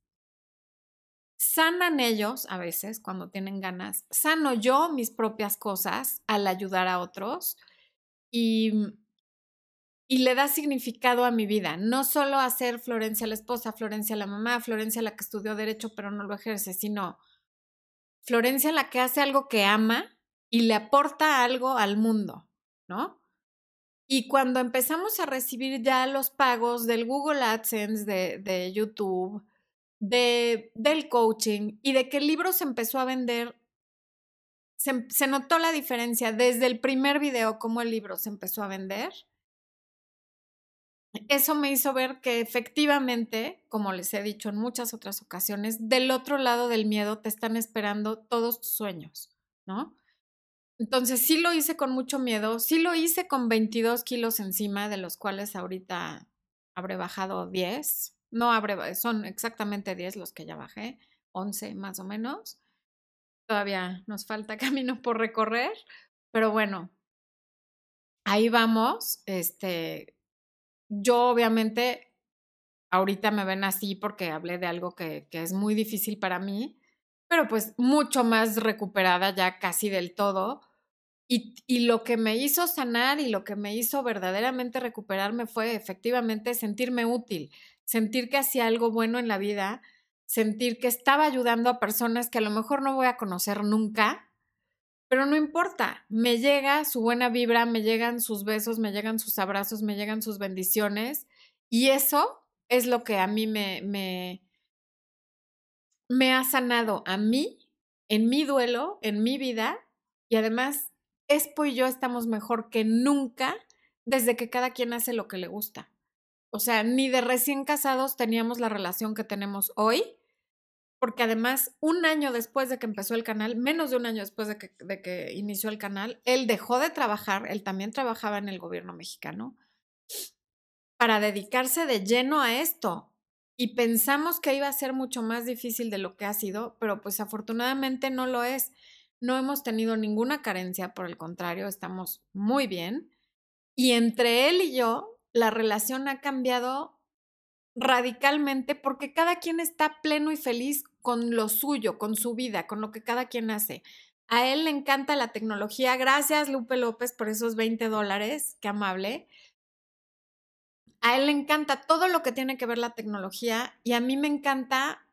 sanan ellos a veces cuando tienen ganas, sano yo mis propias cosas al ayudar a otros y, y le da significado a mi vida, no solo hacer Florencia la esposa, Florencia la mamá, Florencia la que estudió derecho pero no lo ejerce, sino Florencia la que hace algo que ama y le aporta algo al mundo, ¿no? Y cuando empezamos a recibir ya los pagos del Google AdSense, de, de YouTube, de, del coaching y de que el libro se empezó a vender, se, se notó la diferencia desde el primer video, cómo el libro se empezó a vender. Eso me hizo ver que efectivamente, como les he dicho en muchas otras ocasiones, del otro lado del miedo te están esperando todos tus sueños, ¿no? Entonces sí lo hice con mucho miedo, sí lo hice con 22 kilos encima, de los cuales ahorita habré bajado 10, no abre, son exactamente 10 los que ya bajé, 11 más o menos. Todavía nos falta camino por recorrer, pero bueno, ahí vamos. Este, yo obviamente ahorita me ven así porque hablé de algo que, que es muy difícil para mí, pero pues mucho más recuperada ya casi del todo. Y, y, lo que me hizo sanar y lo que me hizo verdaderamente recuperarme fue efectivamente sentirme útil, sentir que hacía algo bueno en la vida, sentir que estaba ayudando a personas que a lo mejor no voy a conocer nunca, pero no importa, me llega su buena vibra, me llegan sus besos, me llegan sus abrazos, me llegan sus bendiciones y eso es lo que a mí me, me, ha sanado a mí, en mi duelo, en mi vida y además Espo y yo estamos mejor que nunca desde que cada quien hace lo que le gusta. O sea, ni de recién casados teníamos la relación que tenemos hoy, porque además un año después de que empezó el canal, menos de un año después de que, inició el canal, él dejó de trabajar, él también trabajaba en el gobierno mexicano, para dedicarse de lleno a esto. Y pensamos que iba a ser mucho más difícil de lo que ha sido, pero pues afortunadamente no lo es. No hemos tenido ninguna carencia, por el contrario, estamos muy bien. Y entre él y yo la relación ha cambiado radicalmente porque cada quien está pleno y feliz con lo suyo, con su vida, con lo que cada quien hace. A él le encanta la tecnología. Gracias, Lupe López, por esos 20 dólares. Qué amable. A él le encanta todo lo que tiene que ver la tecnología y a mí me encanta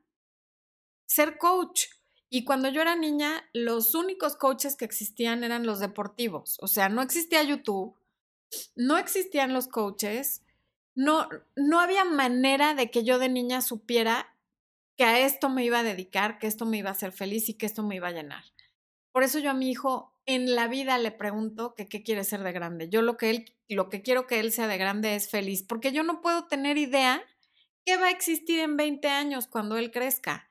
ser coach. Y cuando yo era niña, los únicos coaches que existían eran los deportivos. O sea, no existía YouTube, no existían los coaches, no, no había manera de que yo de niña supiera que a esto me iba a dedicar, que esto me iba a hacer feliz y que esto me iba a llenar. Por eso yo a mi hijo en la vida le pregunto que qué quiere ser de grande. Yo lo que él, lo que quiero que él sea de grande es feliz, porque yo no puedo tener idea qué va a existir en 20 años cuando él crezca.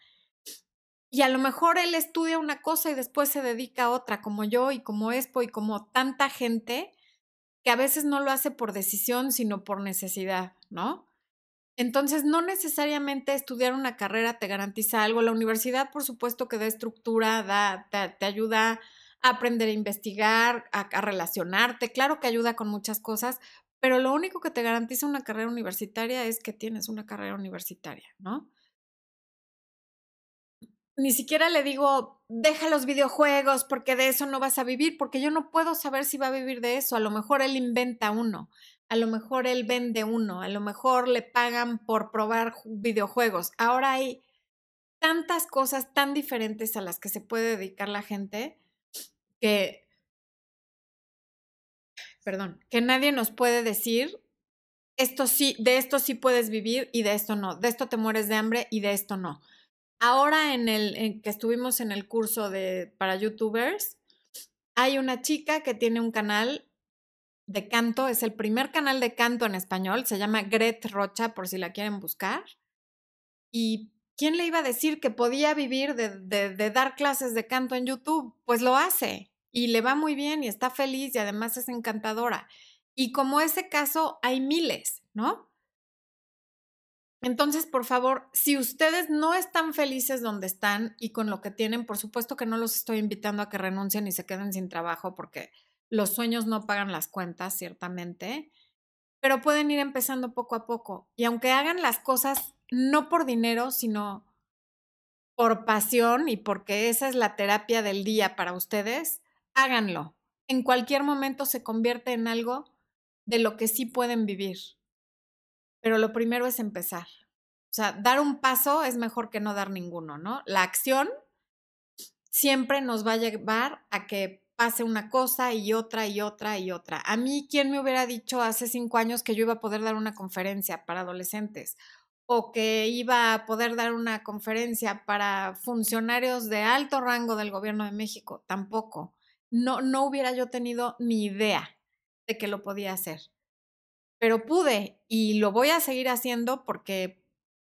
Y a lo mejor él estudia una cosa y después se dedica a otra, como yo y como Expo y como tanta gente que a veces no lo hace por decisión, sino por necesidad, ¿no? Entonces, no necesariamente estudiar una carrera te garantiza algo. La universidad, por supuesto, que da estructura, da, te, ayuda a aprender a investigar, a, a relacionarte. Claro que ayuda con muchas cosas, pero lo único que te garantiza una carrera universitaria es que tienes una carrera universitaria, ¿no? ni siquiera le digo, deja los videojuegos porque de eso no vas a vivir, porque yo no puedo saber si va a vivir de eso. A lo mejor él inventa uno, a lo mejor él vende uno, a lo mejor le pagan por probar videojuegos. Ahora hay tantas cosas tan diferentes a las que se puede dedicar la gente que, perdón, que nadie nos puede decir, esto sí, de esto sí puedes vivir y de esto no, de esto te mueres de hambre y de esto no Ahora en el en que estuvimos en el curso de para youtubers, hay una chica que tiene un canal de canto, es el primer canal de canto en español, se llama Gret Rocha por si la quieren buscar. Y ¿quién le iba a decir que podía vivir de, de, dar clases de canto en YouTube? Pues lo hace y le va muy bien y está feliz y además es encantadora. Y como ese caso hay miles, ¿no? Entonces, por favor, si ustedes no están felices donde están y con lo que tienen, por supuesto que no los estoy invitando a que renuncien y se queden sin trabajo porque los sueños no pagan las cuentas, ciertamente, pero pueden ir empezando poco a poco. Y aunque hagan las cosas no por dinero, sino por pasión y porque esa es la terapia del día para ustedes, háganlo. En cualquier momento se convierte en algo de lo que sí pueden vivir pero lo primero es empezar. O sea, dar un paso es mejor que no dar ninguno, ¿no? La acción siempre nos va a llevar a que pase una cosa y otra y otra y otra. A mí, ¿quién me hubiera dicho hace cinco años que yo iba a poder dar una conferencia para adolescentes? O que iba a poder dar una conferencia para funcionarios de alto rango del gobierno de México. Tampoco. No, no hubiera yo tenido ni idea de que lo podía hacer pero pude y lo voy a seguir haciendo porque,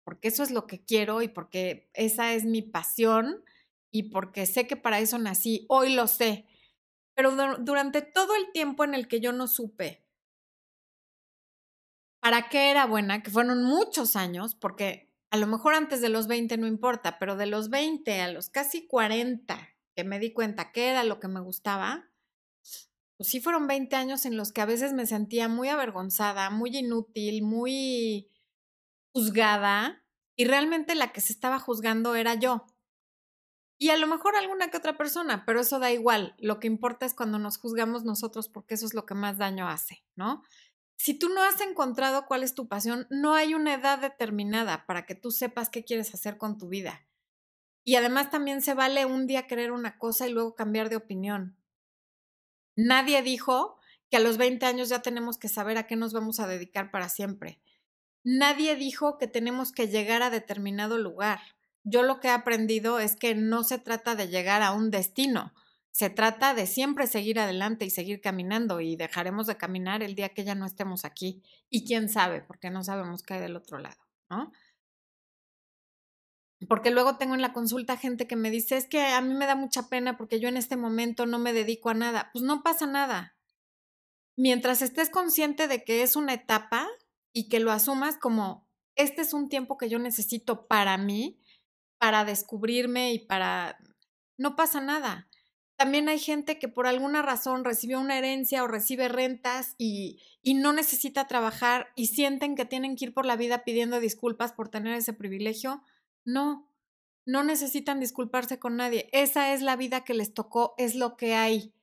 porque eso es lo que quiero y porque esa es mi pasión y porque sé que para eso nací, hoy lo sé. Pero durante todo el tiempo en el que yo no supe para qué era buena, que fueron muchos años, porque a lo mejor antes de los 20 no importa, pero de los 20 a los casi 40 que me di cuenta que era lo que me gustaba, pues sí fueron 20 años en los que a veces me sentía muy avergonzada, muy inútil, muy juzgada y realmente la que se estaba juzgando era yo. Y a lo mejor alguna que otra persona, pero eso da igual. Lo que importa es cuando nos juzgamos nosotros porque eso es lo que más daño hace, ¿no? Si tú no has encontrado cuál es tu pasión, no hay una edad determinada para que tú sepas qué quieres hacer con tu vida. Y además también se vale un día querer una cosa y luego cambiar de opinión. Nadie dijo que a los 20 años ya tenemos que saber a qué nos vamos a dedicar para siempre. Nadie dijo que tenemos que llegar a determinado lugar. Yo lo que he aprendido es que no se trata de llegar a un destino, se trata de siempre seguir adelante y seguir caminando y dejaremos de caminar el día que ya no estemos aquí. Y quién sabe, porque no sabemos qué hay del otro lado, ¿no? Porque luego tengo en la consulta gente que me dice, es que a mí me da mucha pena porque yo en este momento no me dedico a nada. Pues no pasa nada. Mientras estés consciente de que es una etapa y que lo asumas como, este es un tiempo que yo necesito para mí, para descubrirme y para... No pasa nada. También hay gente que por alguna razón recibió una herencia o recibe rentas y, y, no necesita trabajar y sienten que tienen que ir por la vida pidiendo disculpas por tener ese privilegio. No, no necesitan disculparse con nadie. Esa es la vida que les tocó, es lo que hay.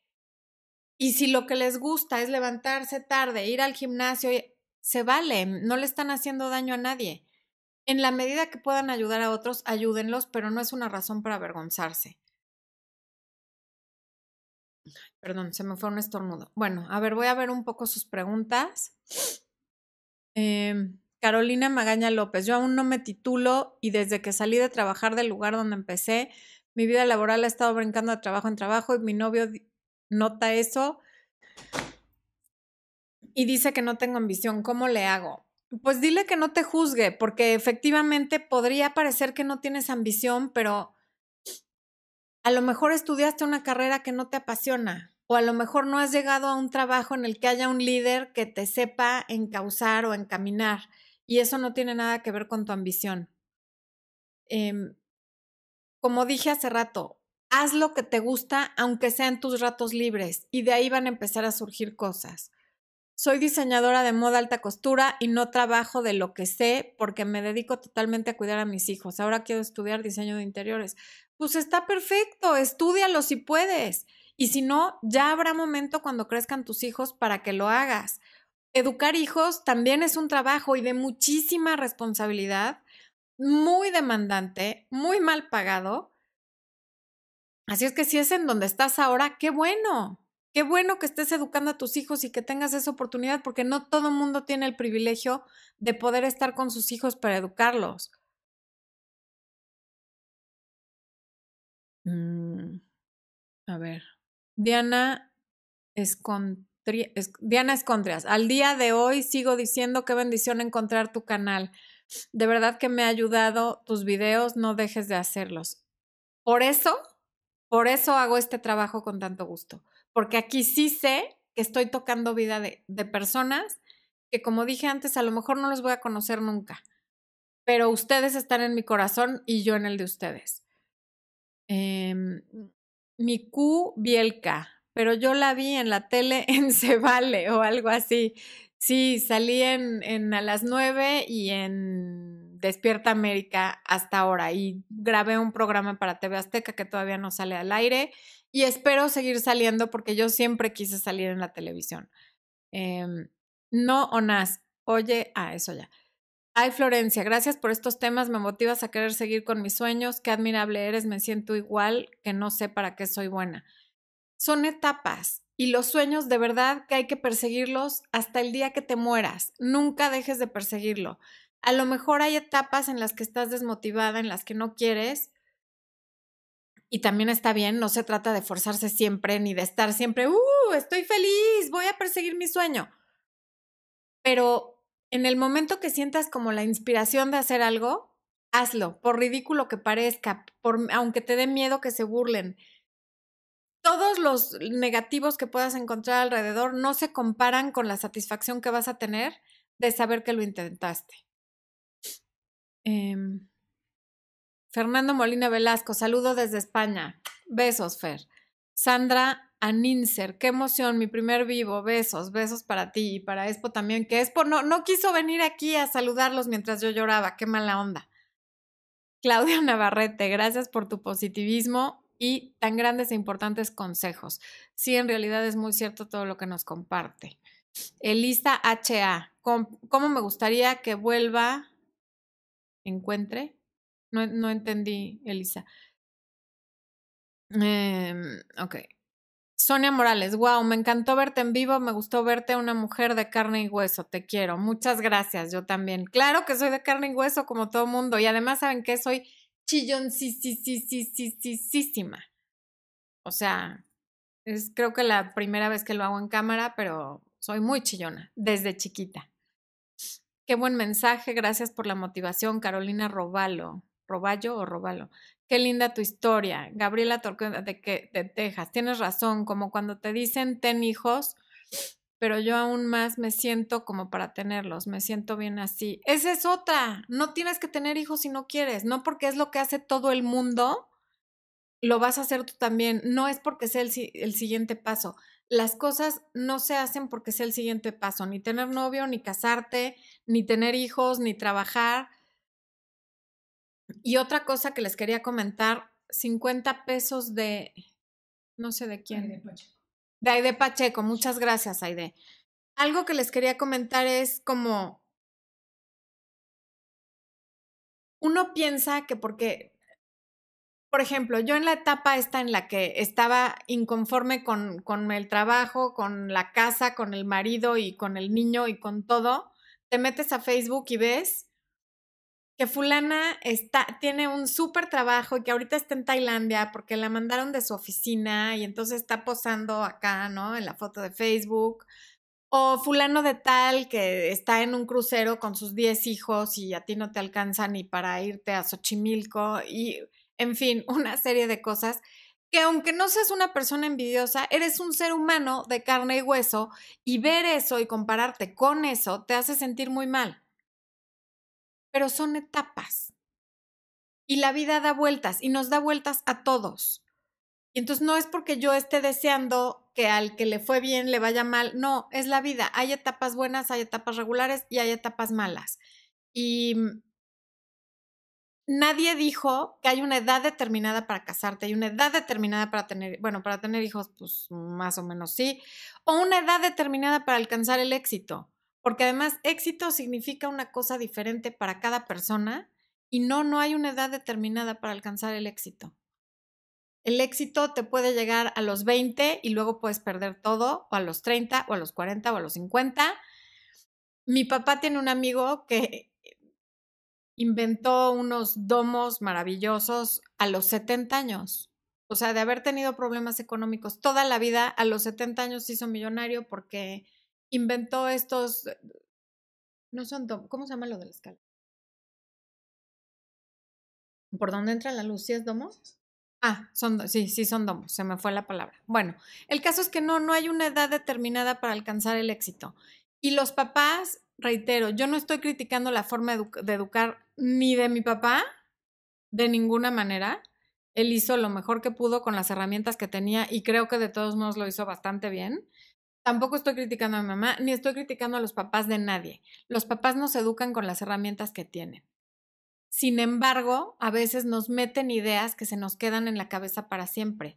Y si lo que les gusta es levantarse tarde, ir al gimnasio, se vale, no le están haciendo daño a nadie. En la medida que puedan ayudar a otros, ayúdenlos, pero no es una razón para avergonzarse. Perdón, se me fue un estornudo. Bueno, a ver, voy a ver un poco sus preguntas. Eh, Carolina Magaña López, yo aún no me titulo y desde que salí de trabajar del lugar donde empecé, mi vida laboral ha estado brincando de trabajo en trabajo y mi novio nota eso y dice que no tengo ambición. ¿Cómo le hago? Pues dile que no te juzgue, porque efectivamente podría parecer que no tienes ambición, pero a lo mejor estudiaste una carrera que no te apasiona o a lo mejor no has llegado a un trabajo en el que haya un líder que te sepa encauzar o encaminar y eso no tiene nada que ver con tu ambición. Em, como dije hace rato, haz lo que te gusta aunque sean tus ratos libres y de ahí van a empezar a surgir cosas. Soy diseñadora de moda alta costura y no trabajo de lo que sé porque me dedico totalmente a cuidar a mis hijos. Ahora quiero estudiar diseño de interiores. Pues está perfecto, estudialo si puedes. Y si no, ya habrá momento cuando crezcan tus hijos para que lo hagas. Educar hijos también es un trabajo y de muchísima responsabilidad, muy demandante, muy mal pagado. Así es que si es en donde estás ahora, qué bueno, qué bueno que estés educando a tus hijos y que tengas esa oportunidad, porque no todo el mundo tiene el privilegio de poder estar con sus hijos para educarlos. Mm, a ver, Diana Escon Diana Escondrias, al día de hoy sigo diciendo qué bendición encontrar tu canal. De verdad que me ha ayudado tus videos, no dejes de hacerlos. Por eso, por eso hago este trabajo con tanto gusto, porque aquí sí sé que estoy tocando vida de, personas que, como dije antes, a lo mejor no los voy a conocer nunca, pero ustedes están en mi corazón y yo en el de ustedes. Eh, mi Q Bielka, pero yo la vi en la tele en Se Vale o algo así. Sí, salí en, en a las nueve y en Despierta América hasta ahora y grabé un programa para TV Azteca que todavía no sale al aire y espero seguir saliendo porque yo siempre quise salir en la televisión. Em, no, Onas, oye, ah, eso ya. Ay, Florencia, gracias por estos temas, me motivas a querer seguir con mis sueños, qué admirable eres, me siento igual que no sé para qué soy buena son etapas y los sueños de verdad que hay que perseguirlos hasta el día que te mueras. Nunca dejes de perseguirlo. A lo mejor hay etapas en las que estás desmotivada, en las que no quieres. Y también está bien, no se trata de forzarse siempre ni de estar siempre, ¡uh! Estoy feliz, voy a perseguir mi sueño. Pero en el momento que sientas como la inspiración de hacer algo, hazlo, por ridículo que parezca, por, aunque te dé miedo que se burlen todos los negativos que puedas encontrar alrededor no se comparan con la satisfacción que vas a tener de saber que lo intentaste. Em, Fernando Molina Velasco, saludo desde España. Besos, Fer. Sandra Aninser, qué emoción, mi primer vivo, besos, besos para ti y para Expo también, que Expo no, no quiso venir aquí a saludarlos mientras yo lloraba, qué mala onda. Claudia Navarrete, gracias por tu positivismo y tan grandes e importantes consejos. Sí, en realidad es muy cierto todo lo que nos comparte. Elisa HA, ¿cómo me gustaría que vuelva? Encuentre. No, no entendí, Elisa. Eh, ok. Sonia Morales, wow, me encantó verte en vivo, me gustó verte una mujer de carne y hueso, te quiero. Muchas gracias, yo también. Claro que soy de carne y hueso como todo mundo y además saben que soy sí, O sea, es creo que la primera vez que lo hago en cámara, pero soy muy chillona desde chiquita. Qué buen mensaje, gracias por la motivación, Carolina Robalo. Roballo o Robalo. Qué linda tu historia. Gabriela Torqueda de, que, de Texas. Tienes razón, como cuando te dicen ten hijos, pero yo aún más me siento como para tenerlos, me siento bien así. Esa es otra. No tienes que tener hijos si no quieres, no porque es lo que hace todo el mundo, lo vas a hacer tú también. No es porque sea el, el siguiente paso. Las cosas no se hacen porque sea el siguiente paso, ni tener novio, ni casarte, ni tener hijos, ni trabajar y otra cosa que les quería comentar, 50 pesos de, no sé de quién. Aide Pacheco. De Aide Pacheco, muchas gracias Aide. Algo que les quería comentar es como, uno piensa que porque, por ejemplo, yo en la etapa esta en la que estaba inconforme con, con el trabajo, con la casa, con el marido y con el niño y con todo, te metes a Facebook y ves que fulana está, tiene un súper trabajo y que ahorita está en Tailandia porque la mandaron de su oficina y entonces está posando acá, ¿no? En la foto de Facebook. O fulano de tal que está en un crucero con sus 10 hijos y a ti no te alcanza ni para irte a Xochimilco y, en fin, una serie de cosas que aunque no seas una persona envidiosa, eres un ser humano de carne y hueso y ver eso y compararte con eso te hace sentir muy mal pero son etapas. Y la vida da vueltas y nos da vueltas a todos. Y entonces no es porque yo esté deseando que al que le fue bien le vaya mal, no, es la vida. Hay etapas buenas, hay etapas regulares y hay etapas malas. Y nadie dijo que hay una edad determinada para casarte, hay una edad determinada para tener, bueno, para tener hijos, pues más o menos sí, o una edad determinada para alcanzar el éxito porque además éxito significa una cosa diferente para cada persona y no, no hay una edad determinada para alcanzar el éxito. El éxito te puede llegar a los 20 y luego puedes perder todo, o a los 30, o a los 40, o a los 50. Mi papá tiene un amigo que inventó unos domos maravillosos a los 70 años. O sea, de haber tenido problemas económicos toda la vida, a los 70 años se hizo millonario porque inventó estos, eh, no son domos, ¿cómo se llama lo de la escala? ¿Por dónde entra la luz? ¿Sí es domos? Ah, son, sí, sí son domos, se me fue la palabra. Bueno, el caso es que no, no hay una edad determinada para alcanzar el éxito. Y los papás, reitero, yo no estoy criticando la forma de educar ni de mi papá, de ninguna manera. Él hizo lo mejor que pudo con las herramientas que tenía y creo que de todos modos lo hizo bastante bien. Tampoco estoy criticando a mi mamá, ni estoy criticando a los papás de nadie. Los papás nos educan con las herramientas que tienen. Sin embargo, a veces nos meten ideas que se nos quedan en la cabeza para siempre.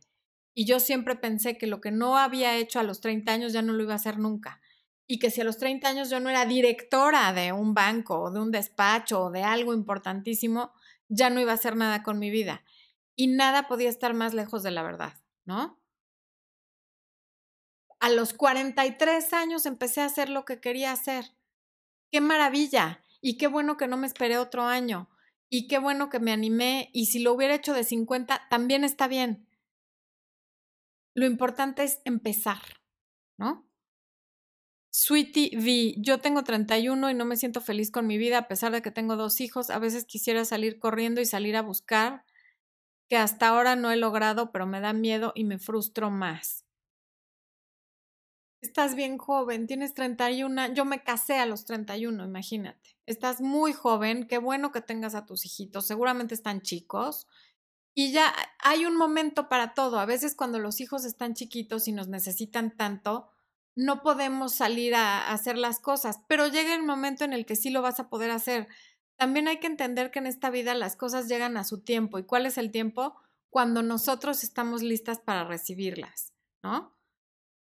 Y yo siempre pensé que lo que no había hecho a los 30 años ya no lo iba a hacer nunca. Y que si a los 30 años yo no era directora de un banco o de un despacho o de algo importantísimo, ya no iba a hacer nada con mi vida. Y nada podía estar más lejos de la verdad, ¿no? a los 43 años empecé a hacer lo que quería hacer. Qué maravilla. Y qué bueno que no me esperé otro año. Y qué bueno que me animé. Y si lo hubiera hecho de 50, también está bien. Lo importante es empezar, ¿no? Sweetie V, yo tengo 31 y no me siento feliz con mi vida a pesar de que tengo dos hijos. A veces quisiera salir corriendo y salir a buscar, que hasta ahora no he logrado, pero me da miedo y me frustro más. Estás bien joven, tienes 31, yo me casé a los 31, imagínate. Estás muy joven, qué bueno que tengas a tus hijitos, seguramente están chicos. Y ya hay un momento para todo. A veces cuando los hijos están chiquitos y nos necesitan tanto, no podemos salir a hacer las cosas, pero llega el momento en el que sí lo vas a poder hacer. También hay que entender que en esta vida las cosas llegan a su tiempo. ¿Y cuál es el tiempo? Cuando nosotros estamos listas para recibirlas, ¿no?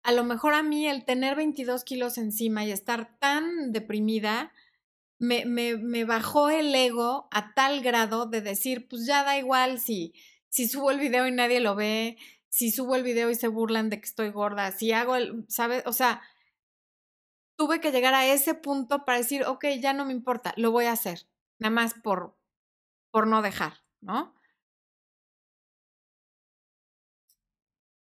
A lo mejor a mí el tener 22 kilos encima y estar tan deprimida me, me, bajó el ego a tal grado de decir, pues ya da igual si, si subo el video y nadie lo ve, si subo el video y se burlan de que estoy gorda, si hago el, ¿sabes? O sea, tuve que llegar a ese punto para decir, ok, ya no me importa, lo voy a hacer, nada más por, por no dejar, ¿no?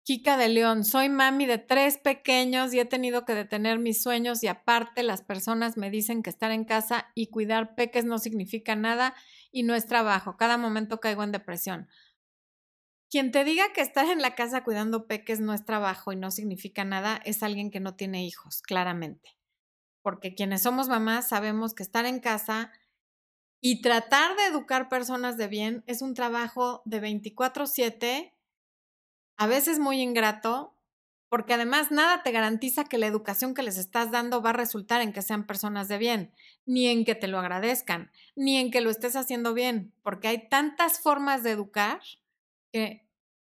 Kika de León, soy mami de tres pequeños y he tenido que detener mis sueños y aparte las personas me dicen que estar en casa y cuidar peques no significa nada y no es trabajo. Cada momento caigo en depresión. Quien te diga que estar en la casa cuidando peques no es trabajo y no significa nada es alguien que no tiene hijos, claramente. Porque quienes somos mamás sabemos que estar en casa y tratar de educar personas de bien es un trabajo de 24/7 a veces muy ingrato, porque además nada te garantiza que la educación que les estás dando va a resultar en que sean personas de bien, ni en que te lo agradezcan, ni en que lo estés haciendo bien, porque hay tantas formas de educar que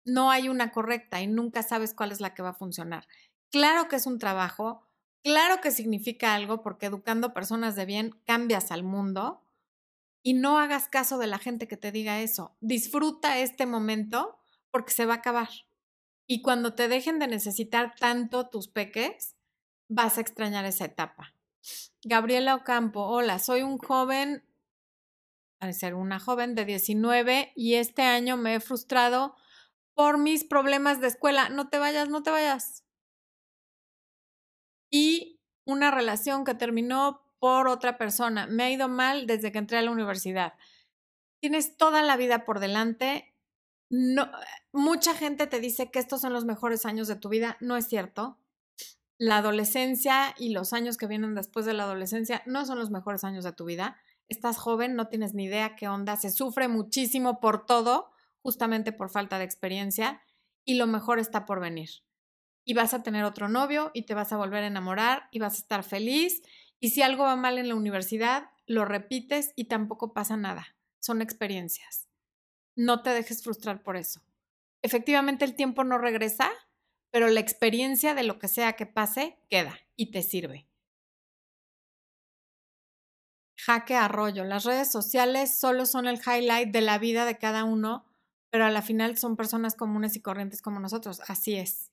no hay una correcta y nunca sabes cuál es la que va a funcionar. Claro que es un trabajo, claro que significa algo, porque educando personas de bien cambias al mundo y no hagas caso de la gente que te diga eso. Disfruta este momento porque se va a acabar. Y cuando te dejen de necesitar tanto tus peques, vas a extrañar esa etapa. Gabriela Ocampo, hola, soy un joven, al ser una joven de 19 y este año me he frustrado por mis problemas de escuela. No te vayas, no te vayas. Y una relación que terminó por otra persona. Me ha ido mal desde que entré a la universidad. Tienes toda la vida por delante no, mucha gente te dice que estos son los mejores años de tu vida. No es cierto. La adolescencia y los años que vienen después de la adolescencia no son los mejores años de tu vida. Estás joven, no tienes ni idea qué onda, se sufre muchísimo por todo, justamente por falta de experiencia, y lo mejor está por venir. Y vas a tener otro novio y te vas a volver a enamorar y vas a estar feliz. Y si algo va mal en la universidad, lo repites y tampoco pasa nada. Son experiencias no te dejes frustrar por eso. Efectivamente el tiempo no regresa, pero la experiencia de lo que sea que pase queda y te sirve. Jaque Arroyo. Las redes sociales solo son el highlight de la vida de cada uno, pero a la final son personas comunes y corrientes como nosotros. Así es.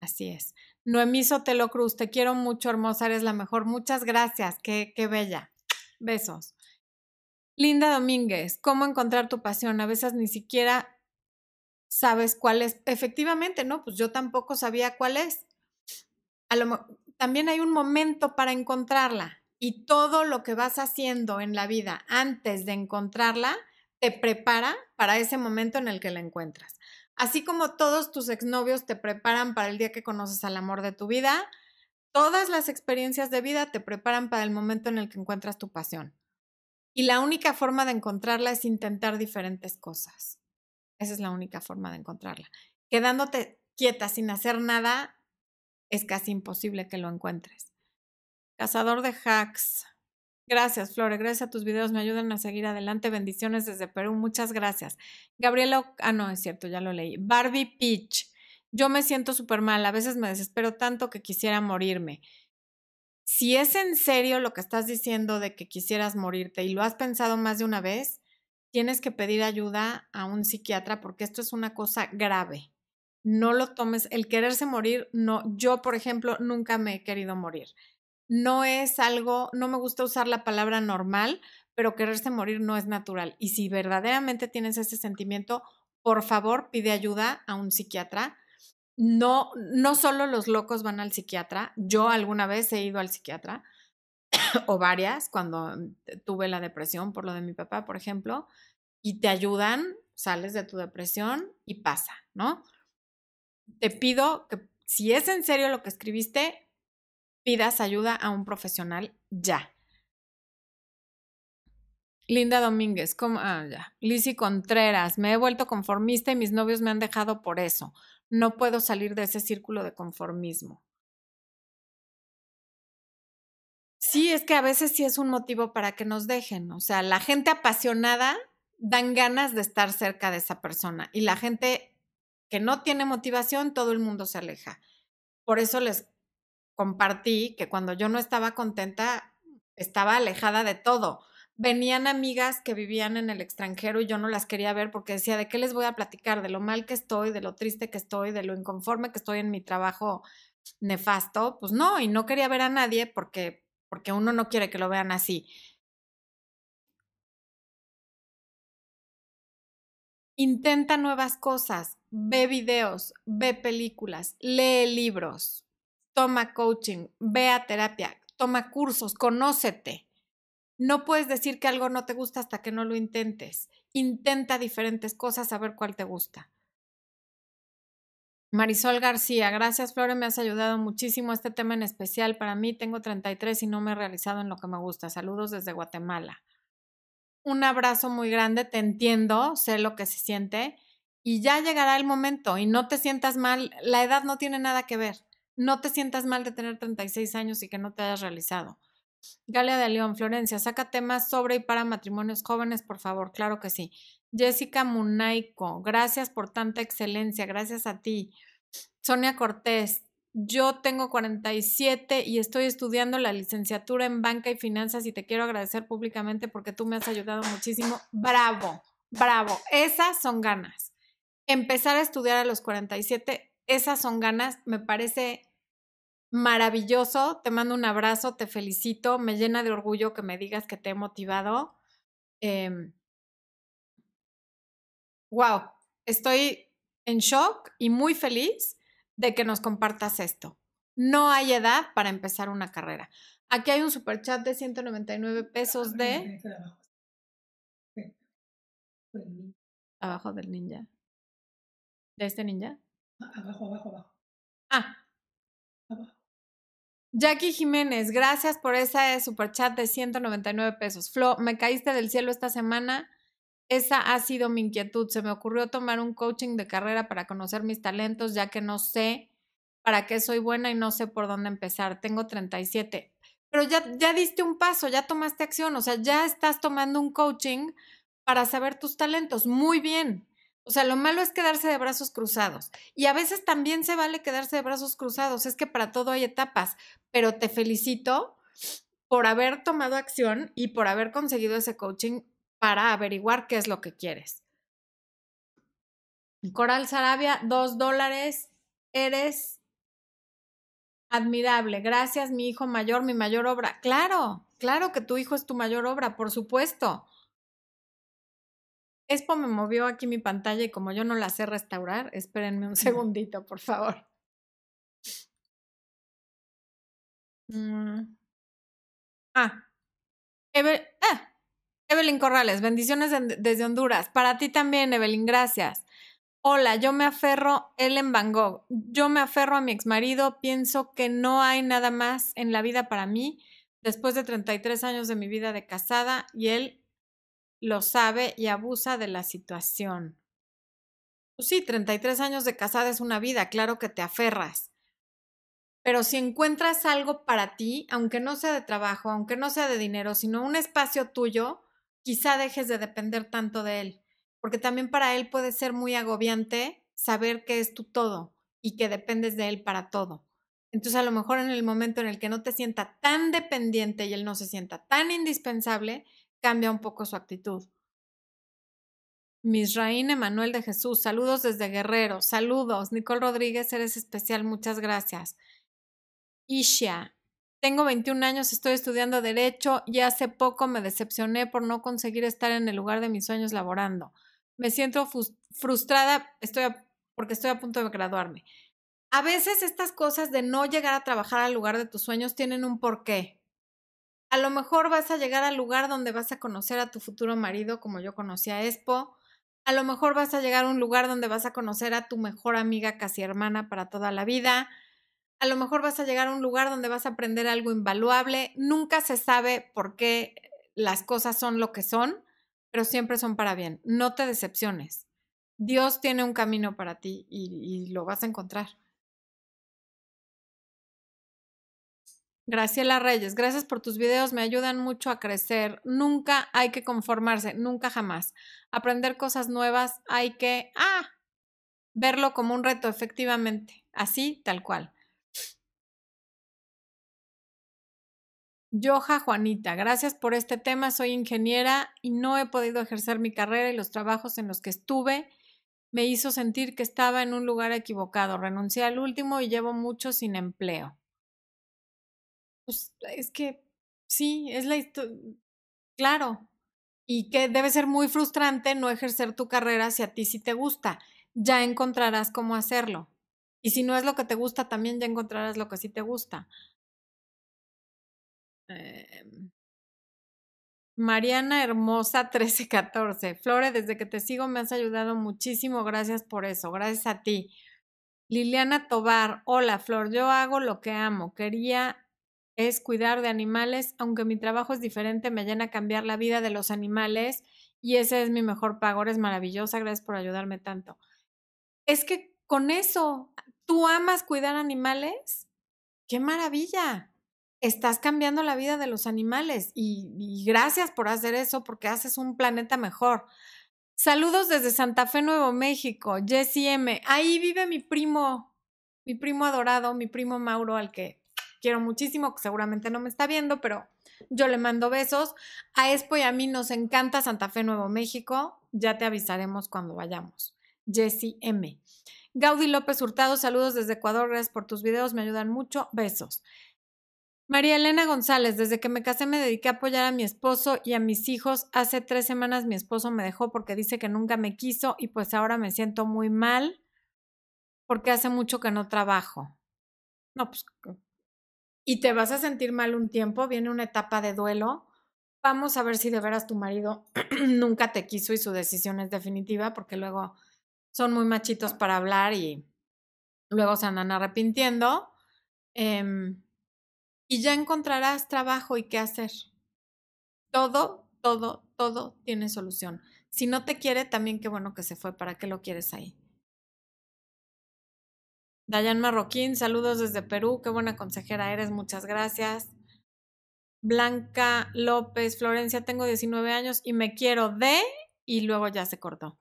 Así es. Noemí Sotelo Cruz, te quiero mucho, hermosa, eres la mejor. Muchas gracias. Qué, qué bella. Besos. Linda Domínguez, ¿cómo encontrar tu pasión? A veces ni siquiera sabes cuál es. Efectivamente, ¿no? Pues yo tampoco sabía cuál es. A lo, también hay un momento para encontrarla y todo lo que vas haciendo en la vida antes de encontrarla te prepara para ese momento en el que la encuentras. Así como todos tus exnovios te preparan para el día que conoces al amor de tu vida, todas las experiencias de vida te preparan para el momento en el que encuentras tu pasión. Y la única forma de encontrarla es intentar diferentes cosas. Esa es la única forma de encontrarla. Quedándote quieta sin hacer nada, es casi imposible que lo encuentres. Cazador de hacks. Gracias, Flore. Gracias a tus videos. Me ayudan a seguir adelante. Bendiciones desde Perú. Muchas gracias. Gabriela, ah, no, es cierto, ya lo leí. Barbie Peach. Yo me siento súper mal. A veces me desespero tanto que quisiera morirme si es en serio lo que estás diciendo de que quisieras morirte y lo has pensado más de una vez, tienes que pedir ayuda a un psiquiatra porque esto es una cosa grave. No lo tomes, el quererse morir, no, yo por ejemplo nunca me he querido morir. No es algo, no me gusta usar la palabra normal, pero quererse morir no es natural. Y si verdaderamente tienes ese sentimiento, por favor pide ayuda a un psiquiatra no, no solo los locos van al psiquiatra, yo alguna vez he ido al psiquiatra o varias cuando tuve la depresión por lo de mi papá, por ejemplo, y te ayudan, sales de tu depresión y pasa, ¿no? Te pido que si es en serio lo que escribiste, pidas ayuda a un profesional ya. Linda Domínguez, ¿cómo? Ah, ya. Lizzy Contreras, me he vuelto conformista y mis novios me han dejado por eso. No puedo salir de ese círculo de conformismo. Sí, es que a veces sí es un motivo para que nos dejen. O sea, la gente apasionada dan ganas de estar cerca de esa persona y la gente que no tiene motivación, todo el mundo se aleja. Por eso les compartí que cuando yo no estaba contenta, estaba alejada de todo. Venían amigas que vivían en el extranjero y yo no las quería ver porque decía, ¿de qué les voy a platicar? De lo mal que estoy, de lo triste que estoy, de lo inconforme que estoy en mi trabajo nefasto. Pues no, y no quería ver a nadie porque, porque uno no quiere que lo vean así. Intenta nuevas cosas, ve videos, ve películas, lee libros, toma coaching, ve a terapia, toma cursos, conócete. No puedes decir que algo no te gusta hasta que no lo intentes. Intenta diferentes cosas a ver cuál te gusta. Marisol García, gracias Flore, me has ayudado muchísimo este tema en especial. Para mí tengo 33 y no me he realizado en lo que me gusta. Saludos desde Guatemala un abrazo muy grande, te entiendo, sé lo que se siente y ya llegará el momento y no te sientas mal, la edad no tiene nada que ver, no te sientas mal de tener 36 años y que no te hayas realizado. Galia de León, Florencia, saca temas sobre y para matrimonios jóvenes, por favor, claro que sí. Jessica Munaico, gracias por tanta excelencia, gracias a ti. Sonia Cortés, yo tengo 47 y estoy estudiando la licenciatura en banca y finanzas y te quiero agradecer públicamente porque tú me has ayudado muchísimo. Bravo, bravo. Esas son ganas. Empezar a estudiar a los 47, esas son ganas. Me parece maravilloso. Te mando un abrazo, te felicito. Me llena de orgullo que me digas que te he motivado. wow, em, estoy en shock y muy feliz de que nos compartas esto. No hay edad para empezar una carrera. Aquí hay un super chat de 199 pesos de... Abajo del ninja. ¿De este ninja? Abajo, abajo, abajo. Ah. Jackie Jiménez, gracias por esa super chat de 199 pesos. Flo, me caíste del cielo esta semana esa ha sido mi inquietud. Se me ocurrió tomar un coaching de carrera para conocer mis talentos, ya que no sé para qué soy buena y no sé por dónde empezar. Tengo 37. Pero ya, ya diste un paso, ya tomaste acción, o sea, ya estás tomando un coaching para saber tus talentos. Muy bien. O sea, lo malo es quedarse de brazos cruzados. Y a veces también se vale quedarse de brazos cruzados. Es que para todo hay etapas. Pero te felicito por haber tomado acción y por haber conseguido ese coaching para averiguar qué es lo que quieres. Coral Sarabia, dos dólares. Eres admirable. Gracias, mi hijo mayor, mi mayor obra. Claro, claro que tu hijo es tu mayor obra, por supuesto. Expo me movió aquí mi pantalla y como yo no la sé restaurar, espérenme un segundito, por favor. Mm. Ah. ah, Evelyn Corrales, bendiciones desde Honduras. Para ti también, Evelyn, gracias. Hola, yo me aferro, Ellen Van Gogh. Yo me aferro a mi exmarido, pienso que no hay nada más en la vida para mí después de 33 años de mi vida de casada y él lo sabe y abusa de la situación. Pues sí, 33 años de casada es una vida, claro que te aferras. Pero si encuentras algo para ti, aunque no sea de trabajo, aunque no sea de dinero, sino un espacio tuyo, quizá dejes de depender tanto de él, porque también para él puede ser muy agobiante saber que es tu todo y que dependes de él para todo. Entonces a lo mejor en el momento en el que no te sienta tan dependiente y él no se sienta tan indispensable, cambia un poco su actitud. Misraín Emanuel de Jesús, saludos desde Guerrero, saludos. Nicole Rodríguez, eres especial, muchas gracias. Isha, tengo 21 años, estoy estudiando derecho y hace poco me decepcioné por no conseguir estar en el lugar de mis sueños laborando. Me siento frustrada estoy porque estoy a punto de graduarme. A veces estas cosas de no llegar a trabajar al lugar de tus sueños tienen un porqué. A lo mejor vas a llegar al lugar donde vas a conocer a tu futuro marido, como yo conocí a Expo. A lo mejor vas a llegar a un lugar donde vas a conocer a tu mejor amiga, casi hermana para toda la vida a lo mejor vas a llegar a un lugar donde vas a aprender algo invaluable, nunca se sabe por qué las cosas son lo que son, pero siempre son para bien. No te decepciones. Dios tiene un camino para ti y, y lo vas a encontrar. Graciela Reyes, gracias por tus videos, me ayudan mucho a crecer. Nunca hay que conformarse, nunca jamás. Aprender cosas nuevas hay que, ah, verlo como un reto, efectivamente, así, tal cual. Yoja Juanita, gracias por este tema. Soy ingeniera y no he podido ejercer mi carrera y los trabajos en los que estuve me hizo sentir que estaba en un lugar equivocado. Renuncié al último y llevo mucho sin empleo. Pues es que sí, es la historia. Claro. Y que debe ser muy frustrante no ejercer tu carrera si a ti sí te gusta. Ya encontrarás cómo hacerlo. Y si no es lo que te gusta, también ya encontrarás lo que sí te gusta. Em, Mariana Hermosa 1314. Flore, desde que te sigo me has ayudado muchísimo. Gracias por eso. Gracias a ti. Liliana Tobar. Hola, Flor. Yo hago lo que amo. Quería es cuidar de animales, aunque mi trabajo es diferente, me llena cambiar la vida de los animales y ese es mi mejor pago. Eres maravillosa. Gracias por ayudarme tanto. Es que con eso, ¿tú amas cuidar animales? ¡Qué maravilla! estás cambiando la vida de los animales y, gracias por hacer eso porque haces un planeta mejor. Saludos desde Santa Fe, Nuevo México, Jessie M. Ahí vive mi primo, mi primo adorado, mi primo Mauro, al que quiero muchísimo, que seguramente no me está viendo, pero yo le mando besos. A Expo y a mí nos encanta Santa Fe, Nuevo México. Ya te avisaremos cuando vayamos. Jessie M. Gaudi López Hurtado, saludos desde Ecuador, gracias por tus videos, me ayudan mucho. Besos. María Elena González, desde que me casé me dediqué a apoyar a mi esposo y a mis hijos. Hace tres semanas mi esposo me dejó porque dice que nunca me quiso y pues ahora me siento muy mal porque hace mucho que no trabajo. No, pues... Y te vas a sentir mal un tiempo, viene una etapa de duelo. Vamos a ver si de veras tu marido nunca te quiso y su decisión es definitiva porque luego son muy machitos para hablar y luego se andan arrepintiendo. Eh, y ya encontrarás trabajo y qué hacer. Todo, todo, todo tiene solución. Si no te quiere, también qué bueno que se fue. ¿Para qué lo quieres ahí? Dayan Marroquín, saludos desde Perú. Qué buena consejera eres. Muchas gracias. Blanca López, Florencia, tengo 19 años y me quiero de... Y luego ya se cortó.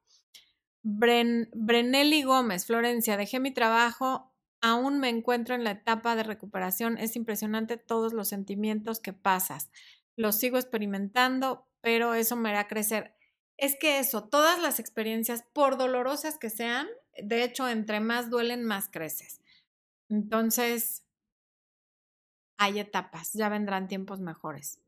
Bren, Brenelli Gómez, Florencia, dejé mi trabajo aún me encuentro en la etapa de recuperación. Es impresionante todos los sentimientos que pasas. Los sigo experimentando, pero eso me hará crecer. Es que eso, todas las experiencias, por dolorosas que sean, de hecho, entre más duelen, más creces. Entonces, hay etapas, ya vendrán tiempos mejores.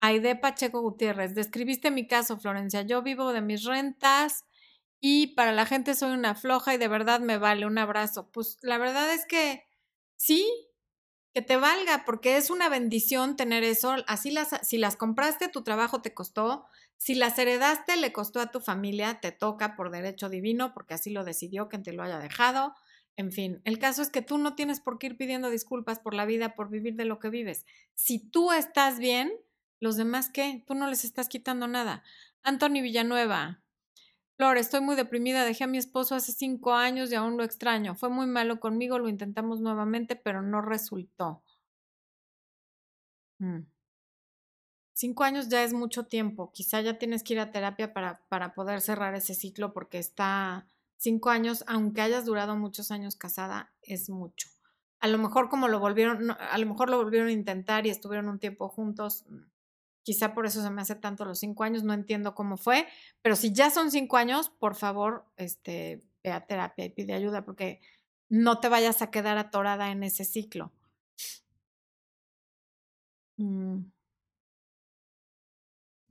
Aide Pacheco Gutiérrez, describiste mi caso, Florencia. Yo vivo de mis rentas, y para la gente soy una floja y de verdad me vale un abrazo. Pues la verdad es que sí, que te valga, porque es una bendición tener eso. Así las, si las compraste, tu trabajo te costó. Si las heredaste, le costó a tu familia, te toca por derecho divino, porque así lo decidió quien te lo haya dejado. En fin, el caso es que tú no tienes por qué ir pidiendo disculpas por la vida, por vivir de lo que vives. Si tú estás bien, los demás qué? Tú no les estás quitando nada. Anthony Villanueva, Flor, estoy muy deprimida. Dejé a mi esposo hace cinco años y aún lo extraño. Fue muy malo conmigo, lo intentamos nuevamente, pero no resultó. Mm. Cinco años ya es mucho tiempo. Quizá ya tienes que ir a terapia para, para poder cerrar ese ciclo porque está cinco años, aunque hayas durado muchos años casada, es mucho. A lo mejor como lo volvieron, a lo mejor lo volvieron a intentar y estuvieron un tiempo juntos, Quizá por eso se me hace tanto los cinco años, no entiendo cómo fue, pero si ya son cinco años, por favor, este, ve a terapia y pide ayuda porque no te vayas a quedar atorada en ese ciclo. Mm.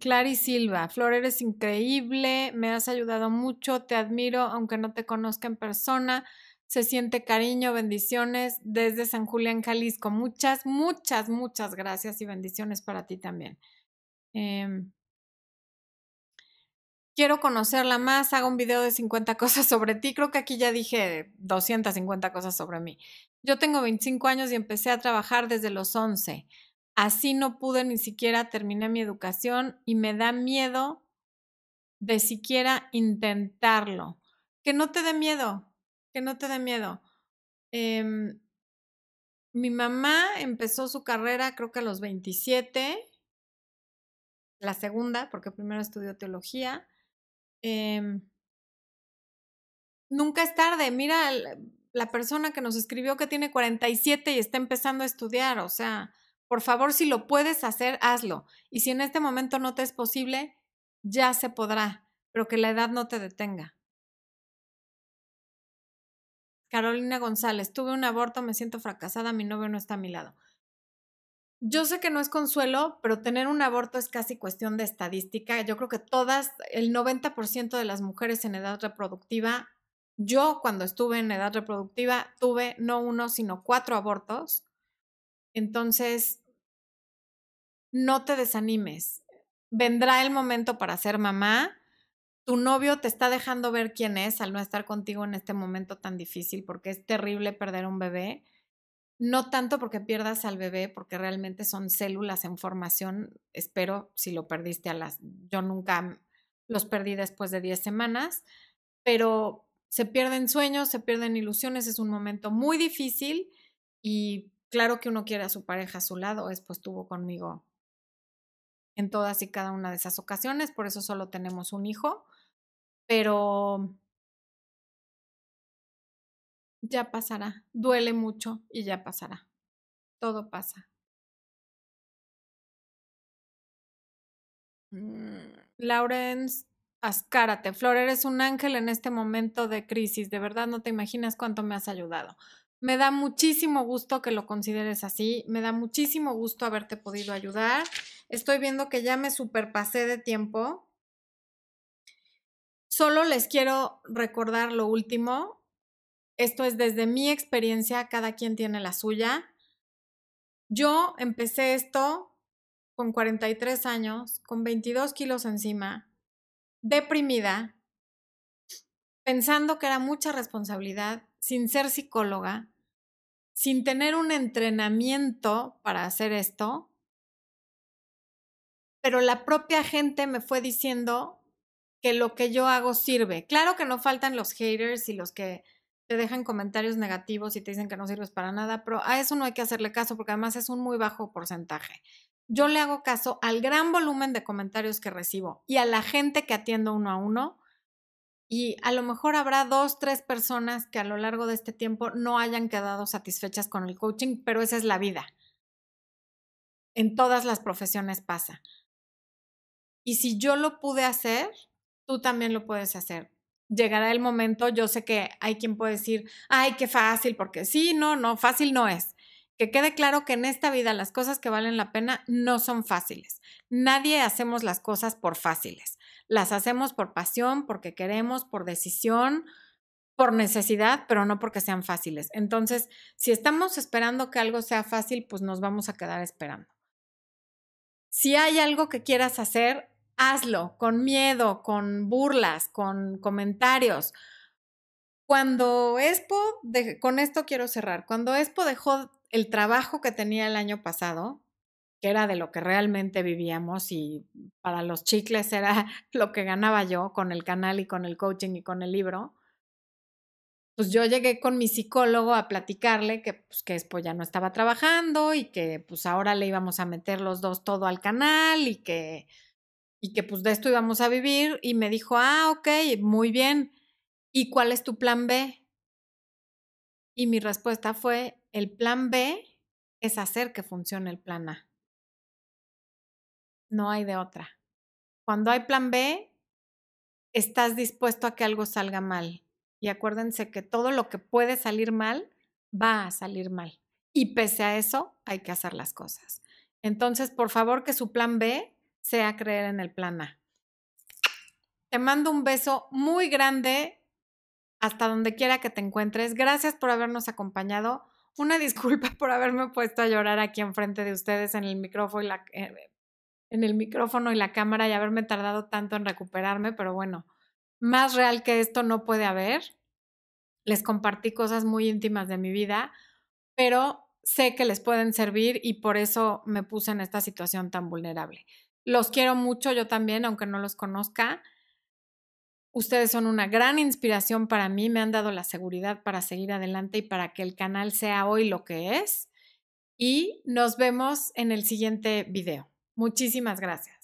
Clary Silva, Flor, eres increíble, me has ayudado mucho, te admiro, aunque no te conozca en persona. Se siente cariño, bendiciones desde San Julián, Jalisco. Muchas, muchas, muchas gracias y bendiciones para ti también. Em, quiero conocerla más, hago un video de 50 cosas sobre ti. Creo que aquí ya dije 250 cosas sobre mí. Yo tengo 25 años y empecé a trabajar desde los 11. Así no pude ni siquiera terminar mi educación y me da miedo de siquiera intentarlo. Que no te dé miedo, que no te dé miedo. Em, mi mamá empezó su carrera creo que a los 27, la segunda, porque primero estudió teología. Em, nunca es tarde. Mira la persona que nos escribió que tiene 47 y está empezando a estudiar. O sea, por favor, si lo puedes hacer, hazlo. Y si en este momento no te es posible, ya se podrá, pero que la edad no te detenga. Carolina González, tuve un aborto, me siento fracasada, mi novio no está a mi lado. Yo sé que no es consuelo, pero tener un aborto es casi cuestión de estadística. Yo creo que todas, el 90% de las mujeres en edad reproductiva, yo cuando estuve en edad reproductiva tuve no uno, sino cuatro abortos. Entonces, no te desanimes. Vendrá el momento para ser mamá tu novio te está dejando ver quién es al no estar contigo en este momento tan difícil, porque es terrible perder un bebé. No tanto porque pierdas al bebé, porque realmente son células en formación. Espero si lo perdiste a las... Yo nunca los perdí después de 10 semanas, pero se pierden sueños, se pierden ilusiones, es un momento muy difícil y claro que uno quiere a su pareja a su lado, después estuvo conmigo en todas y cada una de esas ocasiones, por eso solo tenemos un hijo, pero ya pasará. Duele mucho y ya pasará. Todo pasa. Mm, Lawrence, ascárate. Flor, eres un ángel en este momento de crisis. De verdad no te imaginas cuánto me has ayudado. Me da muchísimo gusto que lo consideres así. Me da muchísimo gusto haberte podido ayudar. Estoy viendo que ya me superpasé de tiempo. Solo les quiero recordar lo último. Esto es desde mi experiencia, cada quien tiene la suya. Yo empecé esto con 43 años, con 22 kilos encima, deprimida, pensando que era mucha responsabilidad, sin ser psicóloga, sin tener un entrenamiento para hacer esto, pero la propia gente me fue diciendo que lo que yo hago sirve. Claro que no faltan los haters y los que te dejan comentarios negativos y te dicen que no sirves para nada, pero a eso no hay que hacerle caso porque además es un muy bajo porcentaje. Yo le hago caso al gran volumen de comentarios que recibo y a la gente que atiendo uno a uno. Y a lo mejor habrá dos, tres personas que a lo largo de este tiempo no hayan quedado satisfechas con el coaching, pero esa es la vida. En todas las profesiones pasa. Y si yo lo pude hacer, tú también lo puedes hacer. Llegará el momento, yo sé que hay quien puede decir, ay, qué fácil, porque sí, no, no, fácil no es. Que quede claro que en esta vida las cosas que valen la pena no son fáciles. Nadie hacemos las cosas por fáciles. Las hacemos por pasión, porque queremos, por decisión, por necesidad, pero no porque sean fáciles. Entonces, si estamos esperando que algo sea fácil, pues nos vamos a quedar esperando. Si hay algo que quieras hacer, hazlo con miedo, con burlas, con comentarios. Cuando Expo, con esto quiero cerrar, cuando Expo dejó el trabajo que tenía el año pasado, que era de lo que realmente vivíamos y para los chicles era lo que ganaba yo con el canal y con el coaching y con el libro, pues yo llegué con mi psicólogo a platicarle que, pues, que Expo ya no estaba trabajando y que pues ahora le íbamos a meter los dos todo al canal y que y que pues de esto íbamos a vivir y me dijo, ah, ok, muy bien. ¿Y cuál es tu plan B? Y mi respuesta fue, el plan B es hacer que funcione el plan A. No hay de otra. Cuando hay plan B, estás dispuesto a que algo salga mal. Y acuérdense que todo lo que puede salir mal, va a salir mal. Y pese a eso, hay que hacer las cosas. Entonces, por favor, que su plan B sea creer en el plan A. Te mando un beso muy grande hasta donde quiera que te encuentres. Gracias por habernos acompañado. Una disculpa por haberme puesto a llorar aquí enfrente de ustedes en el micrófono y la, eh, en el micrófono y la cámara y haberme tardado tanto en recuperarme, pero bueno, más real que esto no puede haber. Les compartí cosas muy íntimas de mi vida, pero sé que les pueden servir y por eso me puse en esta situación tan vulnerable. Los quiero mucho, yo también, aunque no los conozca. Ustedes son una gran inspiración para mí, me han dado la seguridad para seguir adelante y para que el canal sea hoy lo que es. Y nos vemos en el siguiente video. Muchísimas gracias.